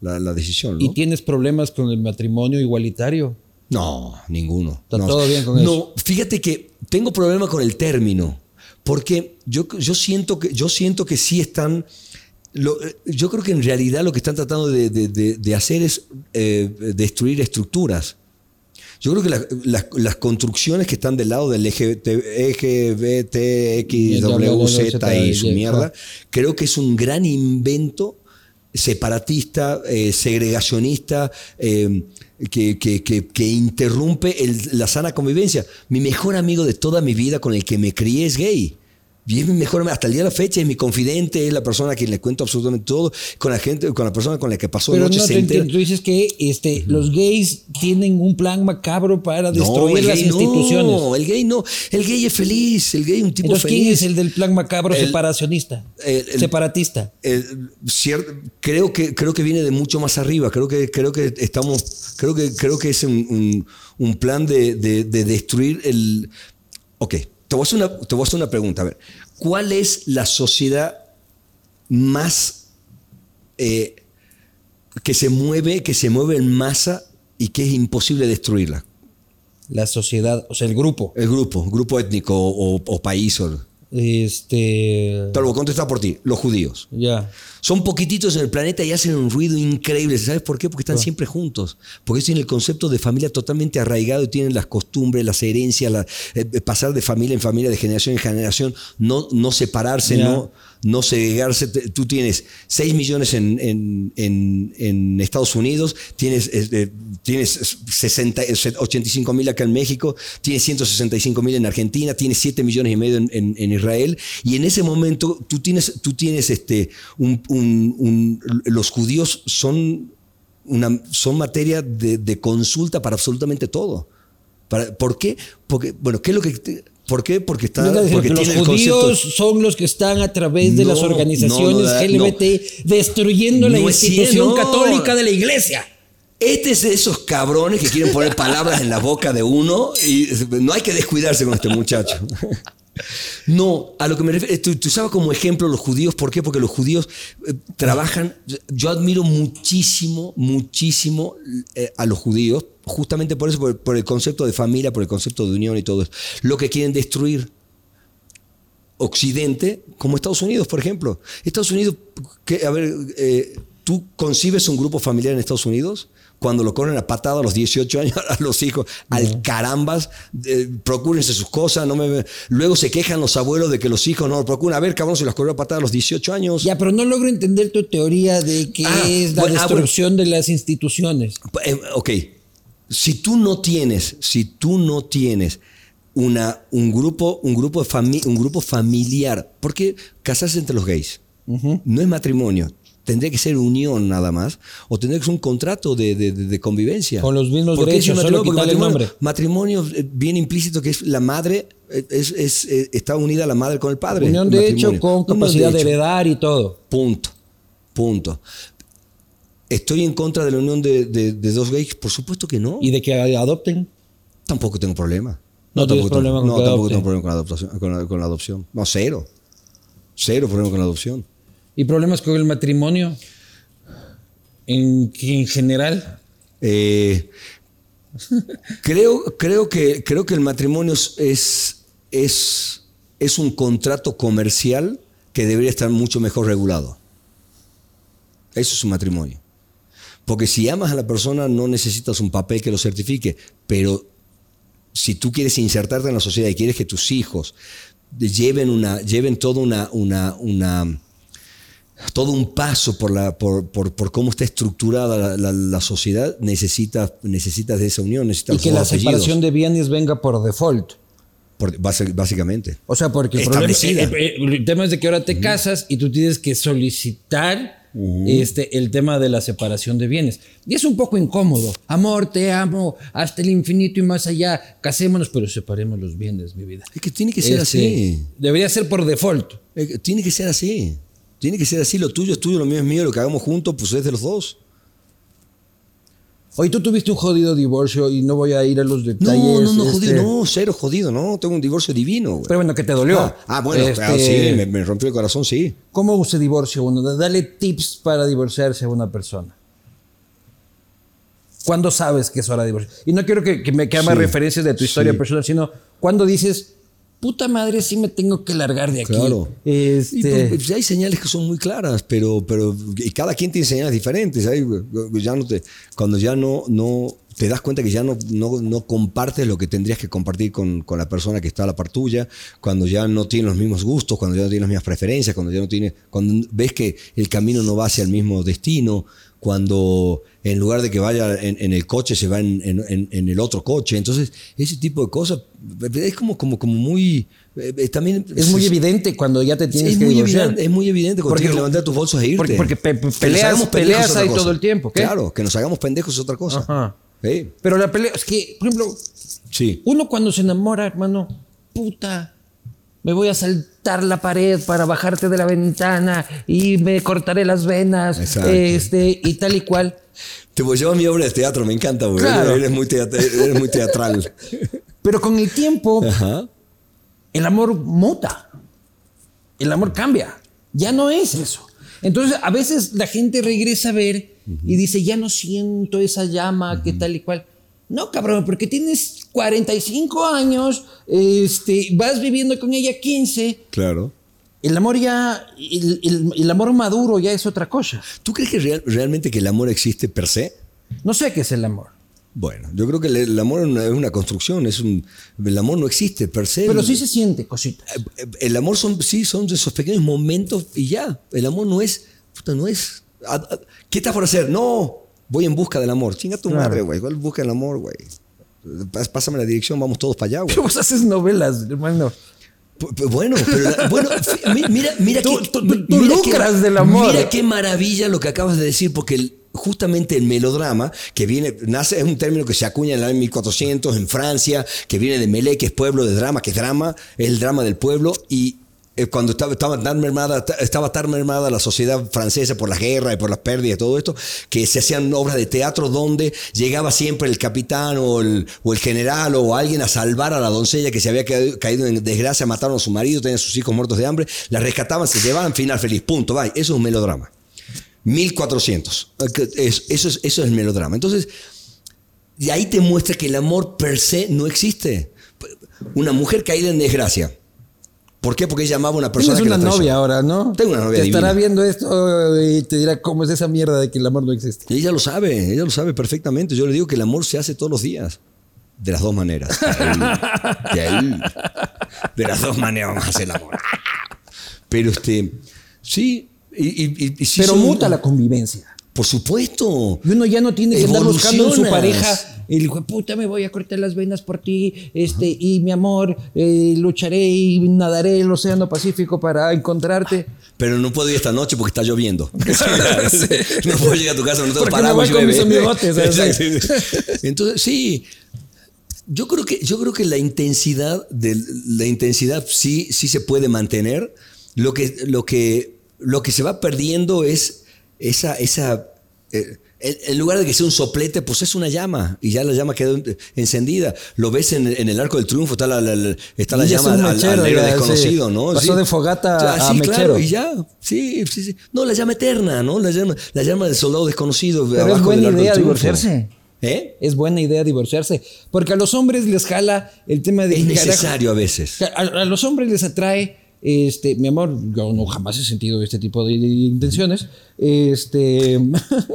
la, decisión. ¿no? ¿Y tienes problemas con el matrimonio igualitario? No, ninguno. Está no. todo bien con no, eso. fíjate que tengo problema con el término, porque yo, yo, siento, que, yo siento que sí están... lo- yo creo que en realidad lo que están tratando de, de- de- de hacer es eh, destruir estructuras. Yo creo que la- las- las construcciones que están del lado del LGBT, LGBT, X, W, Z y su mierda, creo que es un gran invento separatista, eh, segregacionista, eh, que, que- que- que interrumpe el- la sana convivencia. Mi mejor amigo de toda mi vida con el que me crié es gay. Y es mi mejor hasta el día de la fecha, es mi confidente, es la persona a quien le cuento absolutamente todo, con la gente, con la persona con la que pasó Pero no te enteras. entiendo. Tú dices que este, los gays tienen un plan macabro para destruir las instituciones. No, el gay no. El gay es feliz. El gay es un tipo Entonces, feliz. ¿quién es el del plan macabro El- separacionista? el- el- Separatista. Creo que creo que viene de mucho más arriba. Creo que creo que estamos creo que creo que es un, un- un plan de, de- de destruir el. Ok, te voy a hacer una te voy a hacer una pregunta. A ver, ¿cuál es la sociedad más eh, que se mueve que se mueve en masa y que es imposible destruirla? La sociedad, o sea, el grupo. El grupo, grupo étnico o, o país. O, Este. te lo voy a contestar por ti. Los judíos. Ya. Son poquititos en el planeta y hacen un ruido increíble. ¿Sabes por qué? Porque están siempre juntos. Porque tienen el concepto de familia totalmente arraigado y tienen las costumbres, las herencias, la- eh, pasar de familia en familia, de generación en generación, no, no separarse, Ya. no, no segregarse. Tú tienes 6 millones en, en- en- Estados Unidos, tienes, eh, tienes 60, eh, 85 mil acá en México, tienes 165 mil en Argentina, tienes 7 millones y medio en, Israel. Y en ese momento tú tienes, tú tienes este, los judíos son, una, son materia de, de consulta para absolutamente todo. Para- ¿Por qué? Porque, bueno, ¿qué es lo que... ¿Por qué? Porque, está, No porque los tiene judíos son los que están a través de No, las organizaciones no, LGBT destruyendo la institución católica de la iglesia. Este es de esos cabrones que quieren poner palabras en la boca de uno y no hay que descuidarse con este muchacho. No, a lo que me refiero, tú, tú sabes como ejemplo los judíos, ¿por qué? Porque los judíos eh, trabajan, yo admiro muchísimo, muchísimo eh, a los judíos, justamente por eso, por, por el concepto de familia, por el concepto de unión y todo eso. Lo que quieren destruir Occidente, como Estados Unidos, por ejemplo. Estados Unidos, que, a ver, eh, ¿tú concibes un grupo familiar en Estados Unidos? Cuando lo corren a patada a los 18 años a los hijos, al carambas, eh, procúrense sus cosas, no me, luego se quejan los abuelos de que los hijos no lo procuran. A ver, cabrón, se los corrió a patada a los 18 años. Ya, pero no logro entender tu teoría de que Ah, es la bueno, ah, destrucción de las instituciones. Eh, ok, si tú no tienes, si tú no tienes una, un, grupo, un, grupo de fami- un grupo familiar, porque casarse entre los gays no es matrimonio, tendría que ser unión nada más, o tendría que ser un contrato de, de- de- de convivencia. Con los mismos ¿Por qué derechos, es solo matrimonio? Porque matrimonio, matrimonio, eh, bien implícito que es la madre, eh, es, es, eh, está unida la madre con el padre. Unión de hecho Matrimonio. con capacidad de hecho. heredar y todo. Punto. Punto. ¿Estoy en contra de la unión de, de- de dos gays? Por supuesto que no. Y de que adopten. Tampoco tengo problema. No tienes tampoco problema tengo, con no, tampoco tengo problema con la, adoptación, con, la, con la adopción. No, cero. Cero problema con la adopción. ¿Y problemas con el matrimonio? En, en general. Eh, creo, creo, que, creo que el matrimonio es, es, es un contrato comercial que debería estar mucho mejor regulado. Eso es un matrimonio. Porque si amas a la persona no necesitas un papel que lo certifique, pero si tú quieres insertarte en la sociedad y quieres que tus hijos lleven, una, lleven toda una, una, una todo un paso por, la, por, por, por cómo está estructurada la, la- la sociedad, necesitas, necesitas de esa unión, necesitas Y los que la dos apellidos. separación de bienes venga por default. Por- básicamente. O sea, porque el, problema, Establecida. eh, eh, el tema es de que ahora te casas y tú tienes que solicitar este, el tema de la separación de bienes. Y es un poco incómodo. Amor, te amo hasta el infinito y más allá. Casémonos, pero separemos los bienes, mi vida. Es que tiene que ser Este, así. Debería ser por default. Eh, Tiene que ser así. Tiene que ser así. Lo tuyo es tuyo, lo mío es mío. Lo que hagamos juntos, pues es de los dos. Hoy tú tuviste un jodido divorcio y no voy a ir a los No, detalles. no, no, este, jodido, no, cero jodido, no. Tengo un divorcio divino, güey. Pero bueno, que te dolió. Ah, ah, bueno, Este, ah, sí, me, me rompió el corazón, sí. ¿Cómo se divorcia uno? Dale tips para divorciarse a una persona. ¿Cuándo sabes que es hora de divorciar? Y no quiero que, que me que Sí, referencias de tu historia sí. personal, sino cuando dices, puta madre, sí me tengo que largar de aquí. Claro. Este, Y pues, hay señales que son muy claras, pero, pero y cada quien tiene señales diferentes. Hay- ya no te, cuando ya no, no te das cuenta que ya no, no, no compartes lo que tendrías que compartir con, con la persona que está a la par tuya, cuando ya no tienen los mismos gustos, cuando ya no tienen las mismas preferencias, cuando ya no tiene, cuando ves que el camino no va hacia el mismo destino, cuando en lugar de que vaya en, en el coche se va en, en- el otro coche. Entonces, ese tipo de cosas es como, como, como muy... eh, eh, también es muy evidente cuando ya te tienes es que muy, divorciar. evidente, es muy evidente cuando Porque- tienes que levantar tus bolsos e irte. porque- porque pe- pe- peleas- peleas ahí cosa. todo el tiempo, ¿qué? Claro, que nos hagamos pendejos es otra cosa. Ajá. Sí, Pero la pelea, es que, por ejemplo, sí. uno cuando se enamora, hermano, puta, me voy a saltar la pared para bajarte de la ventana y me cortaré las venas, Exacto. este, y tal y cual. Te voy a llevar mi obra de teatro, me encanta, güey. Claro. Eres, muy teat- eres muy teatral. Pero con el tiempo, Ajá. el amor muta. El amor cambia. Ya no es eso. Entonces, a veces la gente regresa a ver y dice, ya no siento esa llama, que tal y cual. No, cabrón, porque tienes 45 años, este, vas viviendo con ella 15. Claro. El amor ya, el, el- el amor maduro ya es otra cosa. ¿Tú crees que real- realmente que el amor existe per se? No sé qué es el amor. Bueno, yo creo que el, el amor es una, es una construcción, es un, el amor no existe per se. Pero sí se siente cositas. Eh, El amor son, sí, son esos pequeños momentos y ya. El amor no es, puta, no es. ¿Qué estás por hacer? No, voy en busca del amor. Chinga tu Claro. madre, güey. ¿Cuál busca el amor, güey? Pásame la dirección, vamos todos para allá, güey. Vos haces novelas, hermano. Bueno, pero la- bueno, mira, mira Tú- qué- tú- tú- mira del amor. Mira qué maravilla lo que acabas de decir, porque el- justamente el melodrama, que viene, nace, es un término que se acuña en el año 1400 en Francia, que viene de Melé, que es pueblo de drama, que es drama, es el drama del pueblo, y eh, cuando estaba, tan mermada, ta- estaba tan mermada la sociedad francesa por la guerra y por las pérdidas y todo esto, que se hacían obras de teatro donde llegaba siempre el capitán o el, general o alguien a salvar a la doncella que se había caído, en desgracia, mataron a su marido, tenían a sus hijos muertos de hambre, la rescataban, se llevaban, final feliz, punto, bye. Eso es un melodrama. 1400. Es- Eso es, eso es el melodrama. Entonces, y ahí te muestra que el amor per se no existe. Una mujer caída en desgracia. ¿Por qué? Porque ella amaba a una persona Tienes que una la novia ahora, ¿no? Tengo una novia Te estará viendo esto y te dirá cómo es esa mierda de que el amor no existe. Ella lo sabe, ella lo sabe perfectamente. Yo le digo que el amor se hace todos los días. De las dos maneras. De ahí. De las dos maneras vamos a hacer el amor. Pero este, sí. Y, y- y- y sí Pero muta la convivencia. Por supuesto. Y uno ya no tiene que andar buscando en su pareja. El hijo de puta, me voy a cortar las venas por ti. Este, y mi amor, eh, lucharé y nadaré el océano Pacífico para encontrarte. Pero no puedo ir esta noche porque está lloviendo. no puedo llegar a tu casa, no tengo paraguas. voy con mis amigotes. Entonces, sí. Yo creo que, yo creo que la intensidad, de, la intensidad sí, sí se puede mantener. Lo que, lo que, lo que se va perdiendo es esa, esa eh, en, lugar de que sea un soplete, pues es una llama y ya la llama quedó en- encendida. Lo ves en, en el Arco del Triunfo, está la, la- la- está la Y ya es llama un al, al mechero, negro ya, desconocido, sí. ¿no? Pasó de fogata a sí, mechero. claro, y ya, sí, sí, sí. No, la llama eterna, ¿no? La llama, la llama del soldado desconocido. Pero es abajo buena del Arco idea divorciarse. ¿Eh? Es buena idea divorciarse. Porque a los hombres les jala el tema de Es que, carajo, necesario a veces. A, a los hombres les atrae, este, mi amor, yo no jamás he sentido este tipo de, intenciones, este,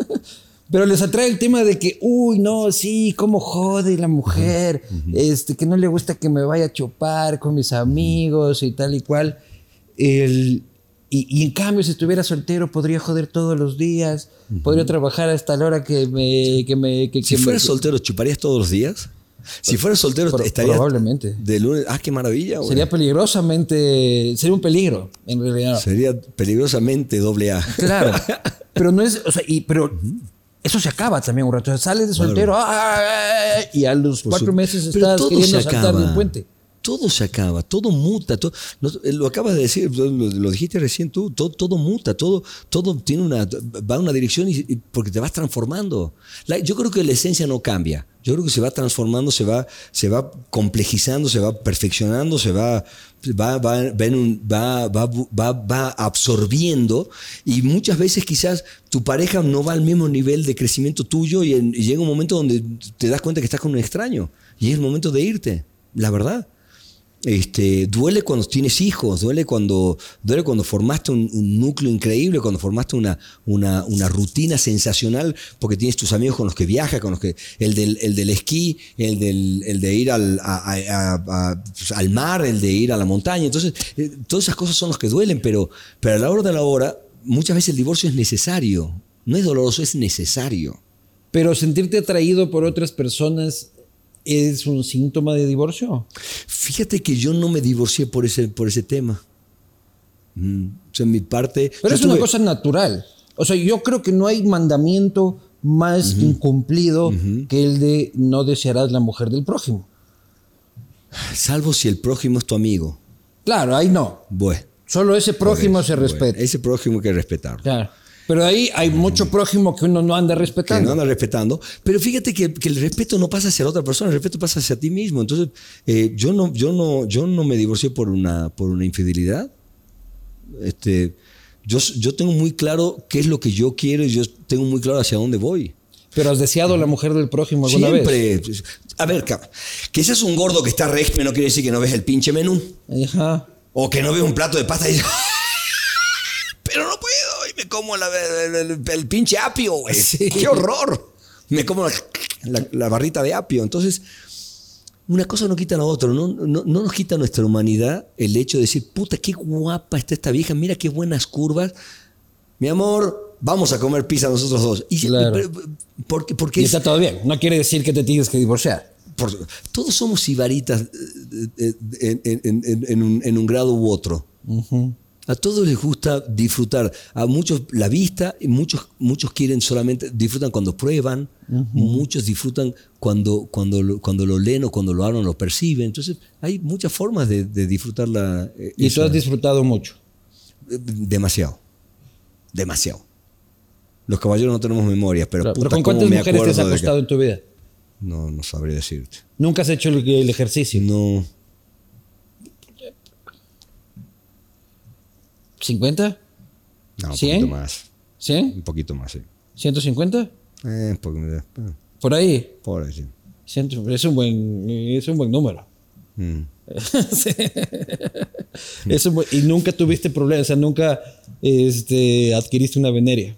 pero les atrae el tema de que, uy, no, sí, cómo jode la mujer, este, que no le gusta que me vaya a chupar con mis amigos y tal y cual. El, y, y en cambio, si estuviera soltero, podría joder todos los días, podría trabajar hasta la hora que me... Que me que, Si que me- fueras soltero, ¿chuparías todos los días? Si fuera soltero, Pro- estaría. probablemente. De lunes. Ah, qué maravilla, güey. Sería peligrosamente. Sería un peligro, en realidad. Sería peligrosamente doble A. Claro. Pero no es. O sea, y, pero eso se acaba también un rato. O sea, sales de soltero ¡ah! y a los Por cuatro su- meses estás queriendo saltar acaba. del puente. Todo se acaba, todo muta. todo- eh, lo acabas de decir, lo, dijiste recién tú, todo, muta, todo, todo tiene una, va en una dirección y, porque te vas transformando. La- yo creo que la esencia no cambia. Yo creo que se va transformando, se va, se va complejizando, se va perfeccionando, se va, va, va, va, va, absorbiendo y muchas veces quizás tu pareja no va al mismo nivel de crecimiento tuyo y, y llega un momento donde te das cuenta que estás con un extraño y es el momento de irte, la verdad. Este, duele cuando tienes hijos, duele cuando, duele cuando formaste un, núcleo increíble, cuando formaste una, una, rutina sensacional, porque tienes tus amigos con los que viajas, con los que, el del, el del esquí, el, del, el de ir al, al mar, el de ir a la montaña. Entonces, eh, todas esas cosas son los que duelen, pero, pero a la hora de la hora, muchas veces el divorcio es necesario. No es doloroso, es necesario. Pero sentirte atraído por otras personas es un síntoma de divorcio. Fíjate que yo no me divorcié por ese, por ese tema. Mm, O sea, mi parte. Pero es una cosa natural. O sea, yo creo que no hay mandamiento más incumplido que el de no desearás la mujer del prójimo. Salvo si el prójimo es tu amigo. Claro, ahí no. Bueno. Solo ese prójimo se respeta. bueno, ese prójimo hay que respetarlo. Claro. Pero ahí hay mucho prójimo que uno no anda Que respetando. no anda respetando. Pero fíjate que, que el respeto no pasa hacia la otra persona, el respeto pasa hacia ti mismo. Entonces, eh, yo, no, yo, no, yo no me divorcié por una, por una infidelidad. Este, yo, yo tengo muy claro qué es lo que yo quiero y yo tengo muy claro hacia dónde voy. Pero has deseado a la mujer del prójimo alguna vez. Siempre. A ver, que seas un gordo que está régimen no quiere decir que no ves el pinche menú. Ajá. O que no ves un plato de pasta y como la- el, el- el pinche apio, güey. ¡Qué horror! Me como la, la- la barrita de apio. Entonces, una cosa no quita la otra. No, no, no nos quita nuestra humanidad el hecho de decir, puta, qué guapa está esta vieja, mira qué buenas curvas. Mi amor, vamos a comer pizza nosotros dos. Y, Claro. porque, porque Y está todo bien. No quiere decir que te tienes que divorciar. por- todos somos sibaritas eh, eh, en, en- en- en un, en un grado u otro. A todos les gusta disfrutar. A muchos la vista, y muchos, muchos quieren solamente, disfrutan cuando prueban, muchos disfrutan cuando, cuando, lo, cuando lo leen o cuando lo hablan, lo perciben. Entonces, hay muchas formas de, de disfrutar la. eh, Y tú has disfrutado mucho. eh, demasiado. Demasiado. Los caballeros no tenemos memoria, pero, Claro, puta, ¿Pero con cuántas mujeres te has acostado en tu vida? No, no sabría decirte. Nunca has hecho el, el ejercicio. No. ¿50? No, un poquito más. ¿100? Un poquito más, sí. ¿150? Eh, un poco- eh, Por ahí. por ahí, sí. Es un buen, es un buen número. Mm. Sí. Es un buen- y nunca tuviste problemas, o sea, nunca este, adquiriste una veneria.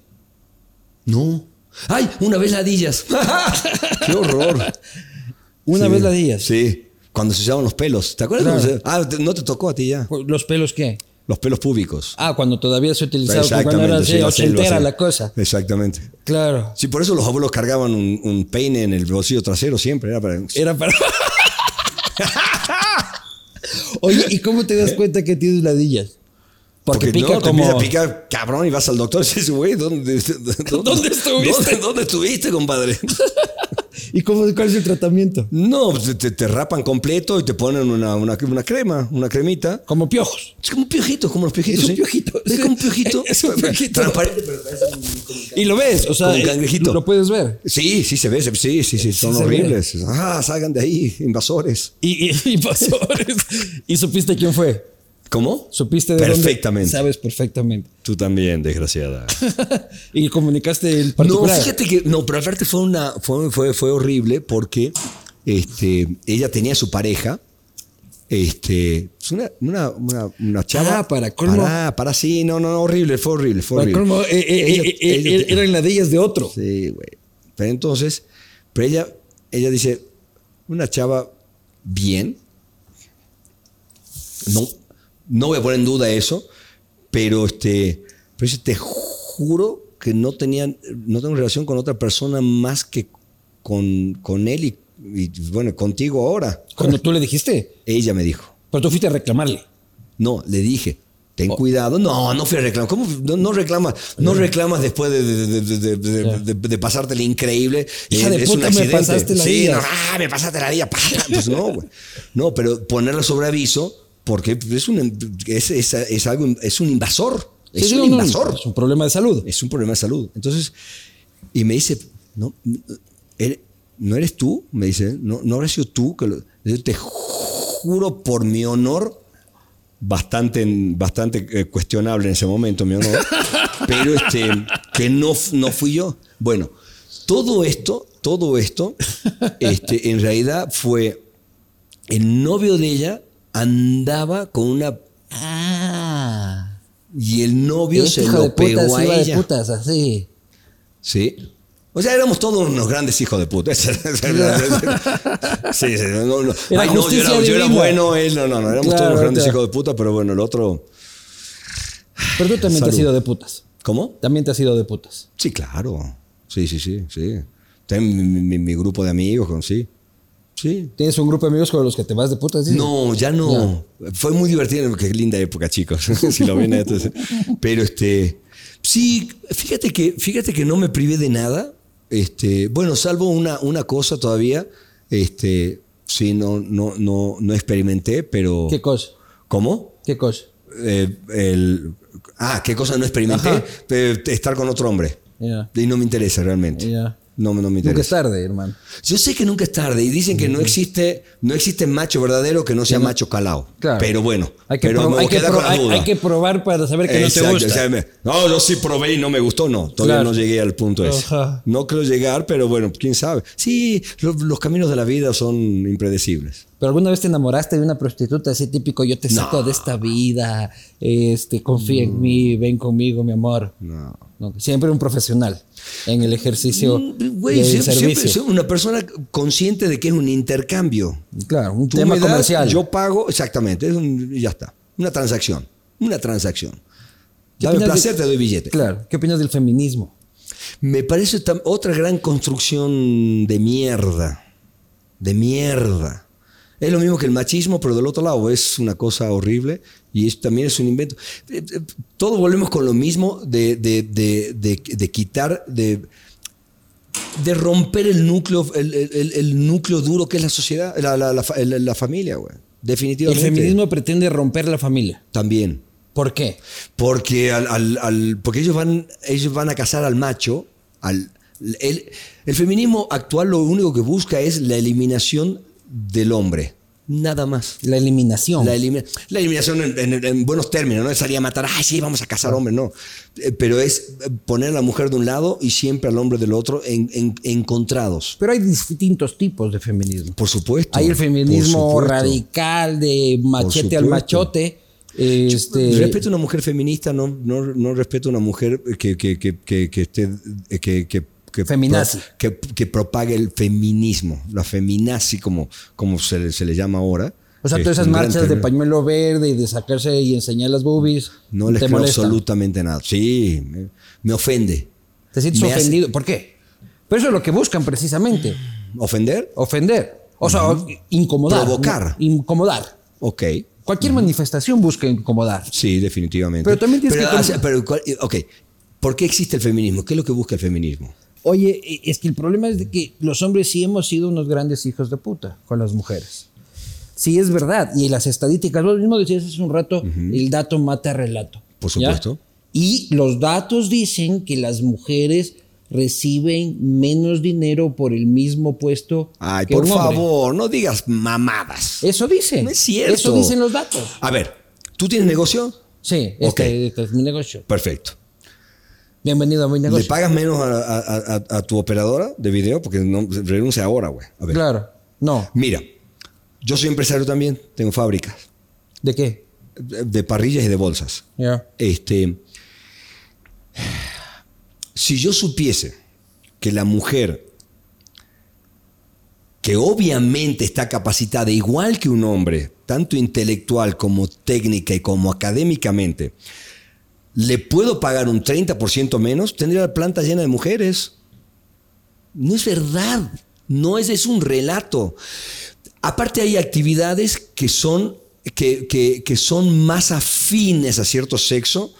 No. ¡Ay! Una vez ladillas. ¡Qué horror! Una Sí. vez la días. Sí. Cuando se usaban los pelos. ¿Te acuerdas? Claro. cuando se- Ah, no te tocó a ti ya. ¿Los pelos qué? Los pelos públicos. Ah, cuando todavía se utilizaba, cuando era así, sí, la ochentera cosa. Exactamente. Claro. Sí, por eso los abuelos cargaban un, un peine en el bolsillo trasero siempre. Era para... Era para. Oye, ¿y cómo te das cuenta que tienes ladillas? Porque, pica no, te como. empieza a picar cabrón y vas al doctor y dices, güey, ¿dónde, dónde, ¿Dónde estuviste? ¿Dónde, dónde estuviste, compadre? ¿Y cómo, cuál es el tratamiento? No, pues te, te- rapan completo y te ponen una, una, una crema, una cremita. Como piojos. Es como un piojito, como los piojitos. Es un ¿sí? piojito. Es como un piojito. Es un piojito. Transparente, pero parece un- Y lo ves, o sea, Como un eh, cangrejito. lo puedes ver. Sí, sí se ve, sí, sí, sí, son horribles. Ah, salgan de ahí, invasores. Y, pasó. y supiste quién fue. ¿Cómo? Supiste de dónde- Perfectamente. Sabes perfectamente. Tú también, desgraciada. y comunicaste el No, particular. fíjate que, no, pero aparte fue una, fue, fue, fue horrible porque este, ella tenía su pareja, este, es una, una, una, una chava. Ah, para colmo. Para, para, sí, no, no, no, horrible, fue horrible, fue Para horrible. colmo, eh, eh, Ella- eh, eh, ella- eran ladillas de otro. Sí, güey. Pero entonces, pero ella, ella dice, una chava bien. No, no voy a poner en duda eso, pero este, pero te juro que no tenían, no tengo relación con otra persona más que con, con él y, Y bueno, contigo ahora. Cuando tú le dijiste, Ella me dijo. pero tú fuiste a reclamarle. No, le dije, ten Oh. cuidado. No, no fui a reclamar. ¿Cómo? No, no reclamas, no reclamas después de, de, de, de, de pasártele increíble. Hija Eh, de es puta, un me accidente. pasaste la sí, vida. no, ah, me pasaste la vida. Pues no, güey. No, pero ponerlo sobre aviso porque es un, es, es, es algo, es un invasor. Es Sí, un no, invasor. Es un problema de salud. Es un problema de salud. Entonces, y me dice, no, ¿eres- ¿no eres tú? Me dice, no, no habrás sido tú. Que lo- yo te juro por mi honor, bastante, bastante eh, cuestionable en ese momento, mi honor, pero este, que no, no fui yo. Bueno, todo esto, todo esto, este, en realidad fue el novio de ella andaba con una Ah. y el novio Este se hijo de lo pegó putas a iba de ella. putas, así. Sí. O sea, éramos todos unos grandes hijos de puta. sí, sí, no, no. Ay, no, yo era, yo era divina. bueno, él, no, no, no, éramos Claro, todos unos grandes claro. hijos de puta, pero bueno, el otro. Pero tú también te has ido de putas. ¿Cómo? También te has ido de putas. Sí, claro. Sí, sí, sí, sí. Tengo mi, mi- mi grupo de amigos con sí. Sí. ¿Tienes un grupo de amigos con los que te vas de putas? dices? No, ya no. Fue muy divertido. Qué linda época, chicos. si lo ven entonces. Pero este. Sí, fíjate que, fíjate que no me privé de nada. Este, bueno, salvo una, una cosa todavía. Este, sí, no, no, no, no experimenté, pero. ¿Qué cosa? ¿Cómo? ¿Qué cosa? Eh, el, ah, ¿qué cosa no experimenté? Ajá. Eh, estar con otro hombre. Ya. Y no me interesa realmente. Ya. No, no me Nunca interesa. es tarde, hermano. Yo sé que nunca es tarde y dicen que no existe, no existe macho verdadero que no sea macho calado. Claro. Pero bueno, Hay que, pero hay, que hay- hay probar para saber que no te gusta. o sea, me- no, yo sí probé y no me gustó, no. Todavía Claro. no llegué al punto ese. Ajá. No creo llegar, pero bueno, quién sabe. Sí, lo- los caminos de la vida son impredecibles. ¿Pero alguna vez te enamoraste de una prostituta así típico? Yo te saco No. de esta vida, este, confía en mí, ven conmigo, mi amor. No. No, siempre un profesional en el ejercicio Mm, Güey, del siempre, servicio. siempre una persona consciente de que es un intercambio. claro, un Tú tema me das, comercial. yo pago, exactamente, es un- ya está. Una transacción. Una transacción. ¿Qué Dame de- placer, te doy billete. Claro, ¿qué opinas del feminismo? Me parece otra gran construcción de mierda. De mierda. Es lo mismo que el machismo, pero del otro lado es una cosa horrible y es, también es un invento. Eh, eh, Todos volvemos con lo mismo de, de- de- de- quitar, de, de romper el núcleo, el, el- el núcleo duro que es la sociedad, la, la- la la- familia, güey. El Definitivamente. feminismo pretende romper la familia. También. ¿Por qué? Porque, al, al- al- porque ellos, van, ellos van a casar al macho. Al, el, el feminismo actual lo único que busca es la eliminación del hombre. Nada más. La eliminación. La, elimi- la eliminación en, en- en buenos términos, no es salir a matar, ay, sí, vamos a casar hombres, no. Eh, Pero es poner a la mujer de un lado y siempre al hombre del otro en- en- encontrados. Pero hay distintos tipos de feminismo. Por supuesto. Hay el feminismo radical de machete al machote. Este, Respeto a una mujer feminista, no, no, no respeto a una mujer que, que, que, que, que esté. Que, que, Feminazi. pro- que, que propague el feminismo, la feminazi, como, como se, le, se le llama ahora. o sea, todas esas marchas de pañuelo verde y de sacarse y enseñar las boobies. No les creo molestan. absolutamente nada. Sí, me, me ofende. Te sientes Me hace- ofendido. ¿Por qué? Pero eso es lo que buscan precisamente. ¿Ofender? Ofender. O sea, incomodar. Provocar. Incomodar. Ok. Cualquier manifestación busca incomodar. Sí, definitivamente. Pero también tienes Pero, que- pero, ¿cuál- ok. ¿Por qué existe el feminismo? ¿Qué es lo que busca el feminismo? Oye, e, es que el problema es de que los hombres sí hemos sido unos grandes hijos de puta con las mujeres. Sí, es verdad. Y las estadísticas, vos mismo decías hace un rato, el dato mata relato. Por ¿ya? supuesto. Y los datos dicen que las mujeres reciben menos dinero por el mismo puesto Ay, que por un favor, no digas mamadas. Eso dicen. No es cierto. Eso dicen los datos. A ver, ¿tú tienes negocio? Sí, este, este es mi negocio. Perfecto. Bienvenido a mi ¿Le negocio. pagas menos a, a- a- a tu operadora de video? Porque no, renuncia ahora, güey. A ver. Claro. No. Mira, yo soy empresario también, tengo fábricas ¿De qué? de de parrillas y de bolsas. Ya. Este, si yo supiese que la mujer, que obviamente está capacitada igual que un hombre, tanto intelectual como técnica y como académicamente, le puedo pagar un 30% menos, tendría la planta llena de mujeres. No es verdad. No es, es un relato. Aparte hay actividades que son, que, que- que son más afines a cierto sexo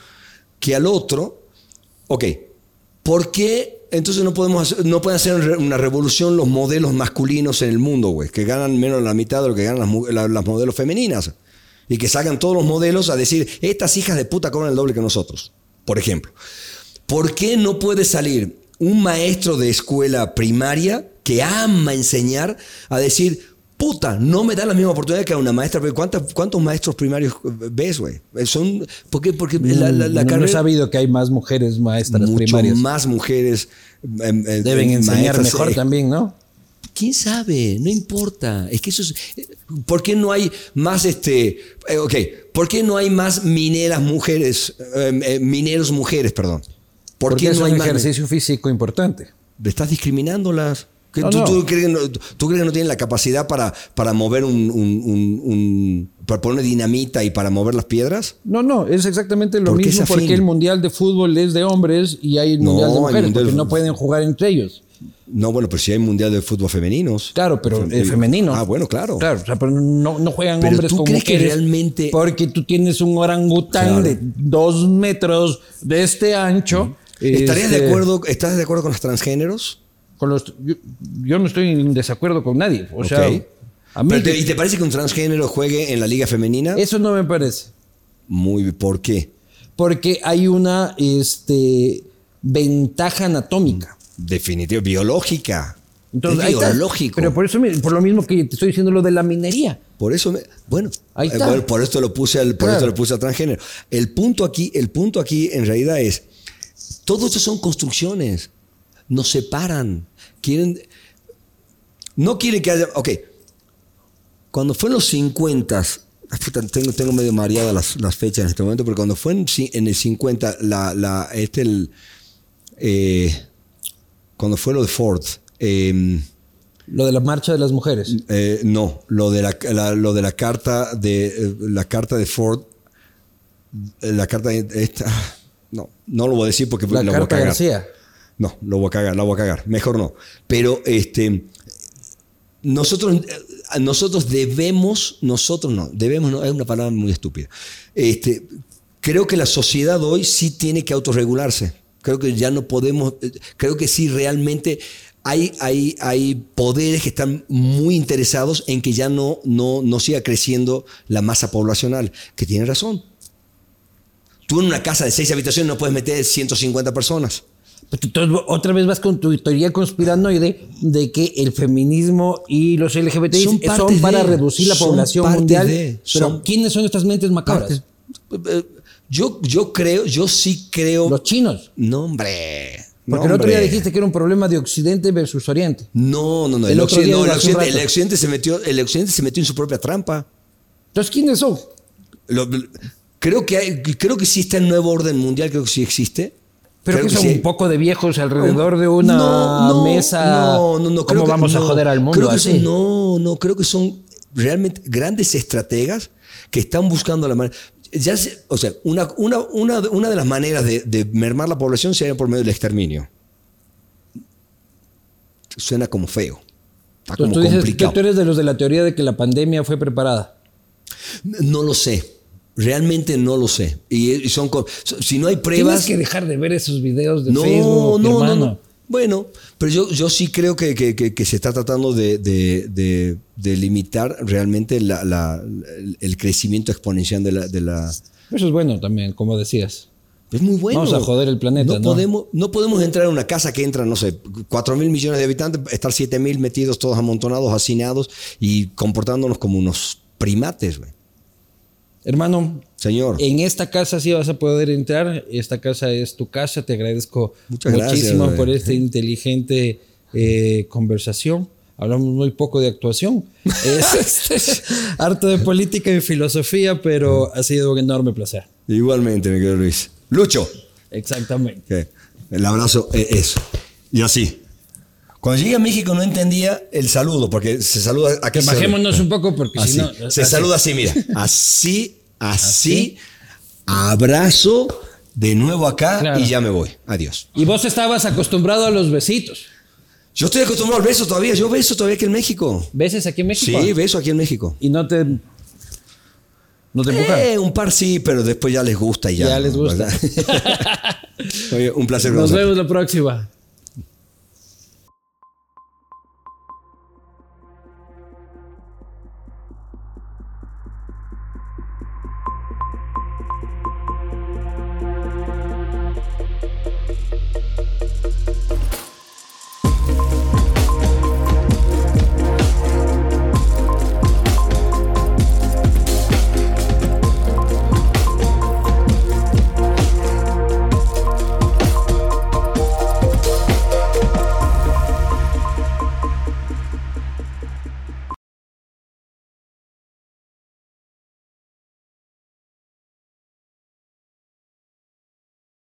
que al otro. Ok, ¿por qué entonces no, podemos hacer- no pueden hacer una revolución los modelos masculinos en el mundo, güey? Que ganan menos de la mitad de lo que ganan las, las modelos femeninas. Y que salgan todos los modelos a decir, estas hijas de puta cobran el doble que nosotros, por ejemplo. ¿Por qué no puede salir un maestro de escuela primaria que ama enseñar a decir, puta, no me da la misma oportunidad que a una maestra? Pero ¿cuántas- ¿Cuántos maestros primarios ves, güey? Son, ¿por qué? Porque la, la- la no, no he sabido que hay más mujeres maestras mucho primarias. más mujeres em, eh, Deben em, enseñar maestras, mejor eh, también, ¿no? ¿Quién sabe? No importa. Es que eso es. ¿Por qué no hay más este. eh, ok, ¿por qué no hay más mineras mujeres? eh, eh, mineros mujeres, perdón. ¿Por Porque qué es no un hay más? ejercicio físico importante. ¿Estás discriminándolas? ¿Qué, No, tú, no. tú crees que no, tú crees que no tienen la capacidad para, para mover un, un- un- un- para poner dinamita y para mover las piedras? No, no, es exactamente lo ¿Por qué mismo porque el mundial de fútbol es de hombres y hay el No, mundial de mujeres, mundial porque no pueden jugar entre ellos. No, bueno, pero si hay mundial de fútbol femeninos. Claro, pero eh, femenino. Ah, bueno, claro. Claro, o sea, pero no, no juegan Pero hombres ¿tú con crees que realmente- Porque tú tienes un orangután Claro. de dos metros de este ancho. ¿Estarías este, de acuerdo, ¿Estás de acuerdo con los transgéneros? Con los, yo, yo no estoy en desacuerdo con nadie. O sea, a mí Pero te- ¿Y te parece que un transgénero juegue en la liga femenina? eso no me parece. Muy, ¿por qué? Porque hay una este, ventaja anatómica. Definitivo, biológica. Entonces, es biológico. Pero por eso, por lo mismo que te estoy diciendo lo de la minería. Por eso, me- bueno, Ahí eh, está. por esto lo puse al, por Claro. esto lo puse al transgénero. El punto aquí, el punto aquí en realidad es, todo esto son construcciones, nos separan, quieren, no quieren que haya, ok, cuando fue en los 50, puta, tengo, tengo medio mareadas las, las fechas en este momento, pero cuando fue en el 50, la, la, este, el, eh, cuando fue lo de Ford, em, Lo de la marcha de las mujeres. eh, no, lo de la, la- lo de la carta de eh, la carta de Ford, eh, la carta de esta, no, no lo voy a decir porque La lo voy a carta cagar. García. No, lo voy a cagar, la voy a cagar. Mejor no. Pero este, nosotros, nosotros debemos, nosotros no, debemos, no, es una palabra muy estúpida. Este, creo que la sociedad hoy sí tiene que autorregularse. Creo que ya no podemos, eh, creo que sí realmente hay, hay, hay poderes que están muy interesados en que ya no, no, no siga creciendo la masa poblacional, que tienen razón. Tú en una casa de seis habitaciones no puedes meter 150 personas. Tú otra vez vas con tu teoría conspiranoide de que el feminismo y los LGBTI Son para de, reducir la población mundial. de, pero son ¿quiénes son estas mentes macabras? Yo, yo creo, yo sí creo. Los chinos. No, hombre. Porque no, el otro día dijiste que era un problema de Occidente versus Oriente. No, no, no. El occidente, no, el occidente- rato. el occidente se metió, el occidente se metió en su propia trampa. Entonces, ¿quiénes son? Lo- creo que hay- creo que sí está el nuevo orden mundial, creo que sí existe. Pero Creo que son sí. un poco de viejos alrededor de una No, no, mesa. No, no, no. creo ¿Cómo que- vamos a joder al mundo creo que así? son- no, no, creo que son realmente grandes estrategas que están buscando la manera. Ya se- o sea, una, una, una, una de las maneras de, de mermar la población sería por medio del exterminio. Suena como feo. Está Entonces, como tú dices que complicado. tú eres de los de la teoría de que la pandemia fue preparada. No lo sé. Realmente no lo sé. Y, son si no hay pruebas. Tienes que dejar de ver esos videos de no, Facebook, no, no, no. Bueno, pero yo, yo sí creo que, que- que- que se está tratando de, de- de- de limitar realmente la- la- el- crecimiento exponencial de la, de la- Eso es bueno también, como decías. Es muy bueno. Vamos a joder el planeta, ¿no? Podemos, no podemos entrar a una casa que entran, no sé, 4 mil millones de habitantes, estar 7 mil metidos todos amontonados, hacinados y comportándonos como unos primates, güey. Hermano, Señor. en esta casa sí vas a poder entrar. Esta casa es tu casa. Te agradezco Muchas muchísimo por esta inteligente eh, conversación. Hablamos muy poco de actuación. Es harto de política y filosofía, pero ha sido un enorme placer. Igualmente, mi querido Luis. Lucho. Exactamente. El abrazo es eso. Y así. Cuando llegué a México no entendía el saludo, porque se saluda aquí. Que bajémonos un poco porque Así. si no... se así. saluda así, mira. Así, así, abrazo de nuevo acá Claro. y ya me voy. Adiós. Y vos estabas acostumbrado a los besitos. Yo estoy acostumbrado al beso todavía. Yo beso todavía aquí en México. ¿Beses aquí en México? Sí, beso aquí en México. ¿Y no te... ¿No te empujan? Eh, un par sí, pero después ya les gusta y ya. Ya les gusta. un placer Nos vemos la próxima.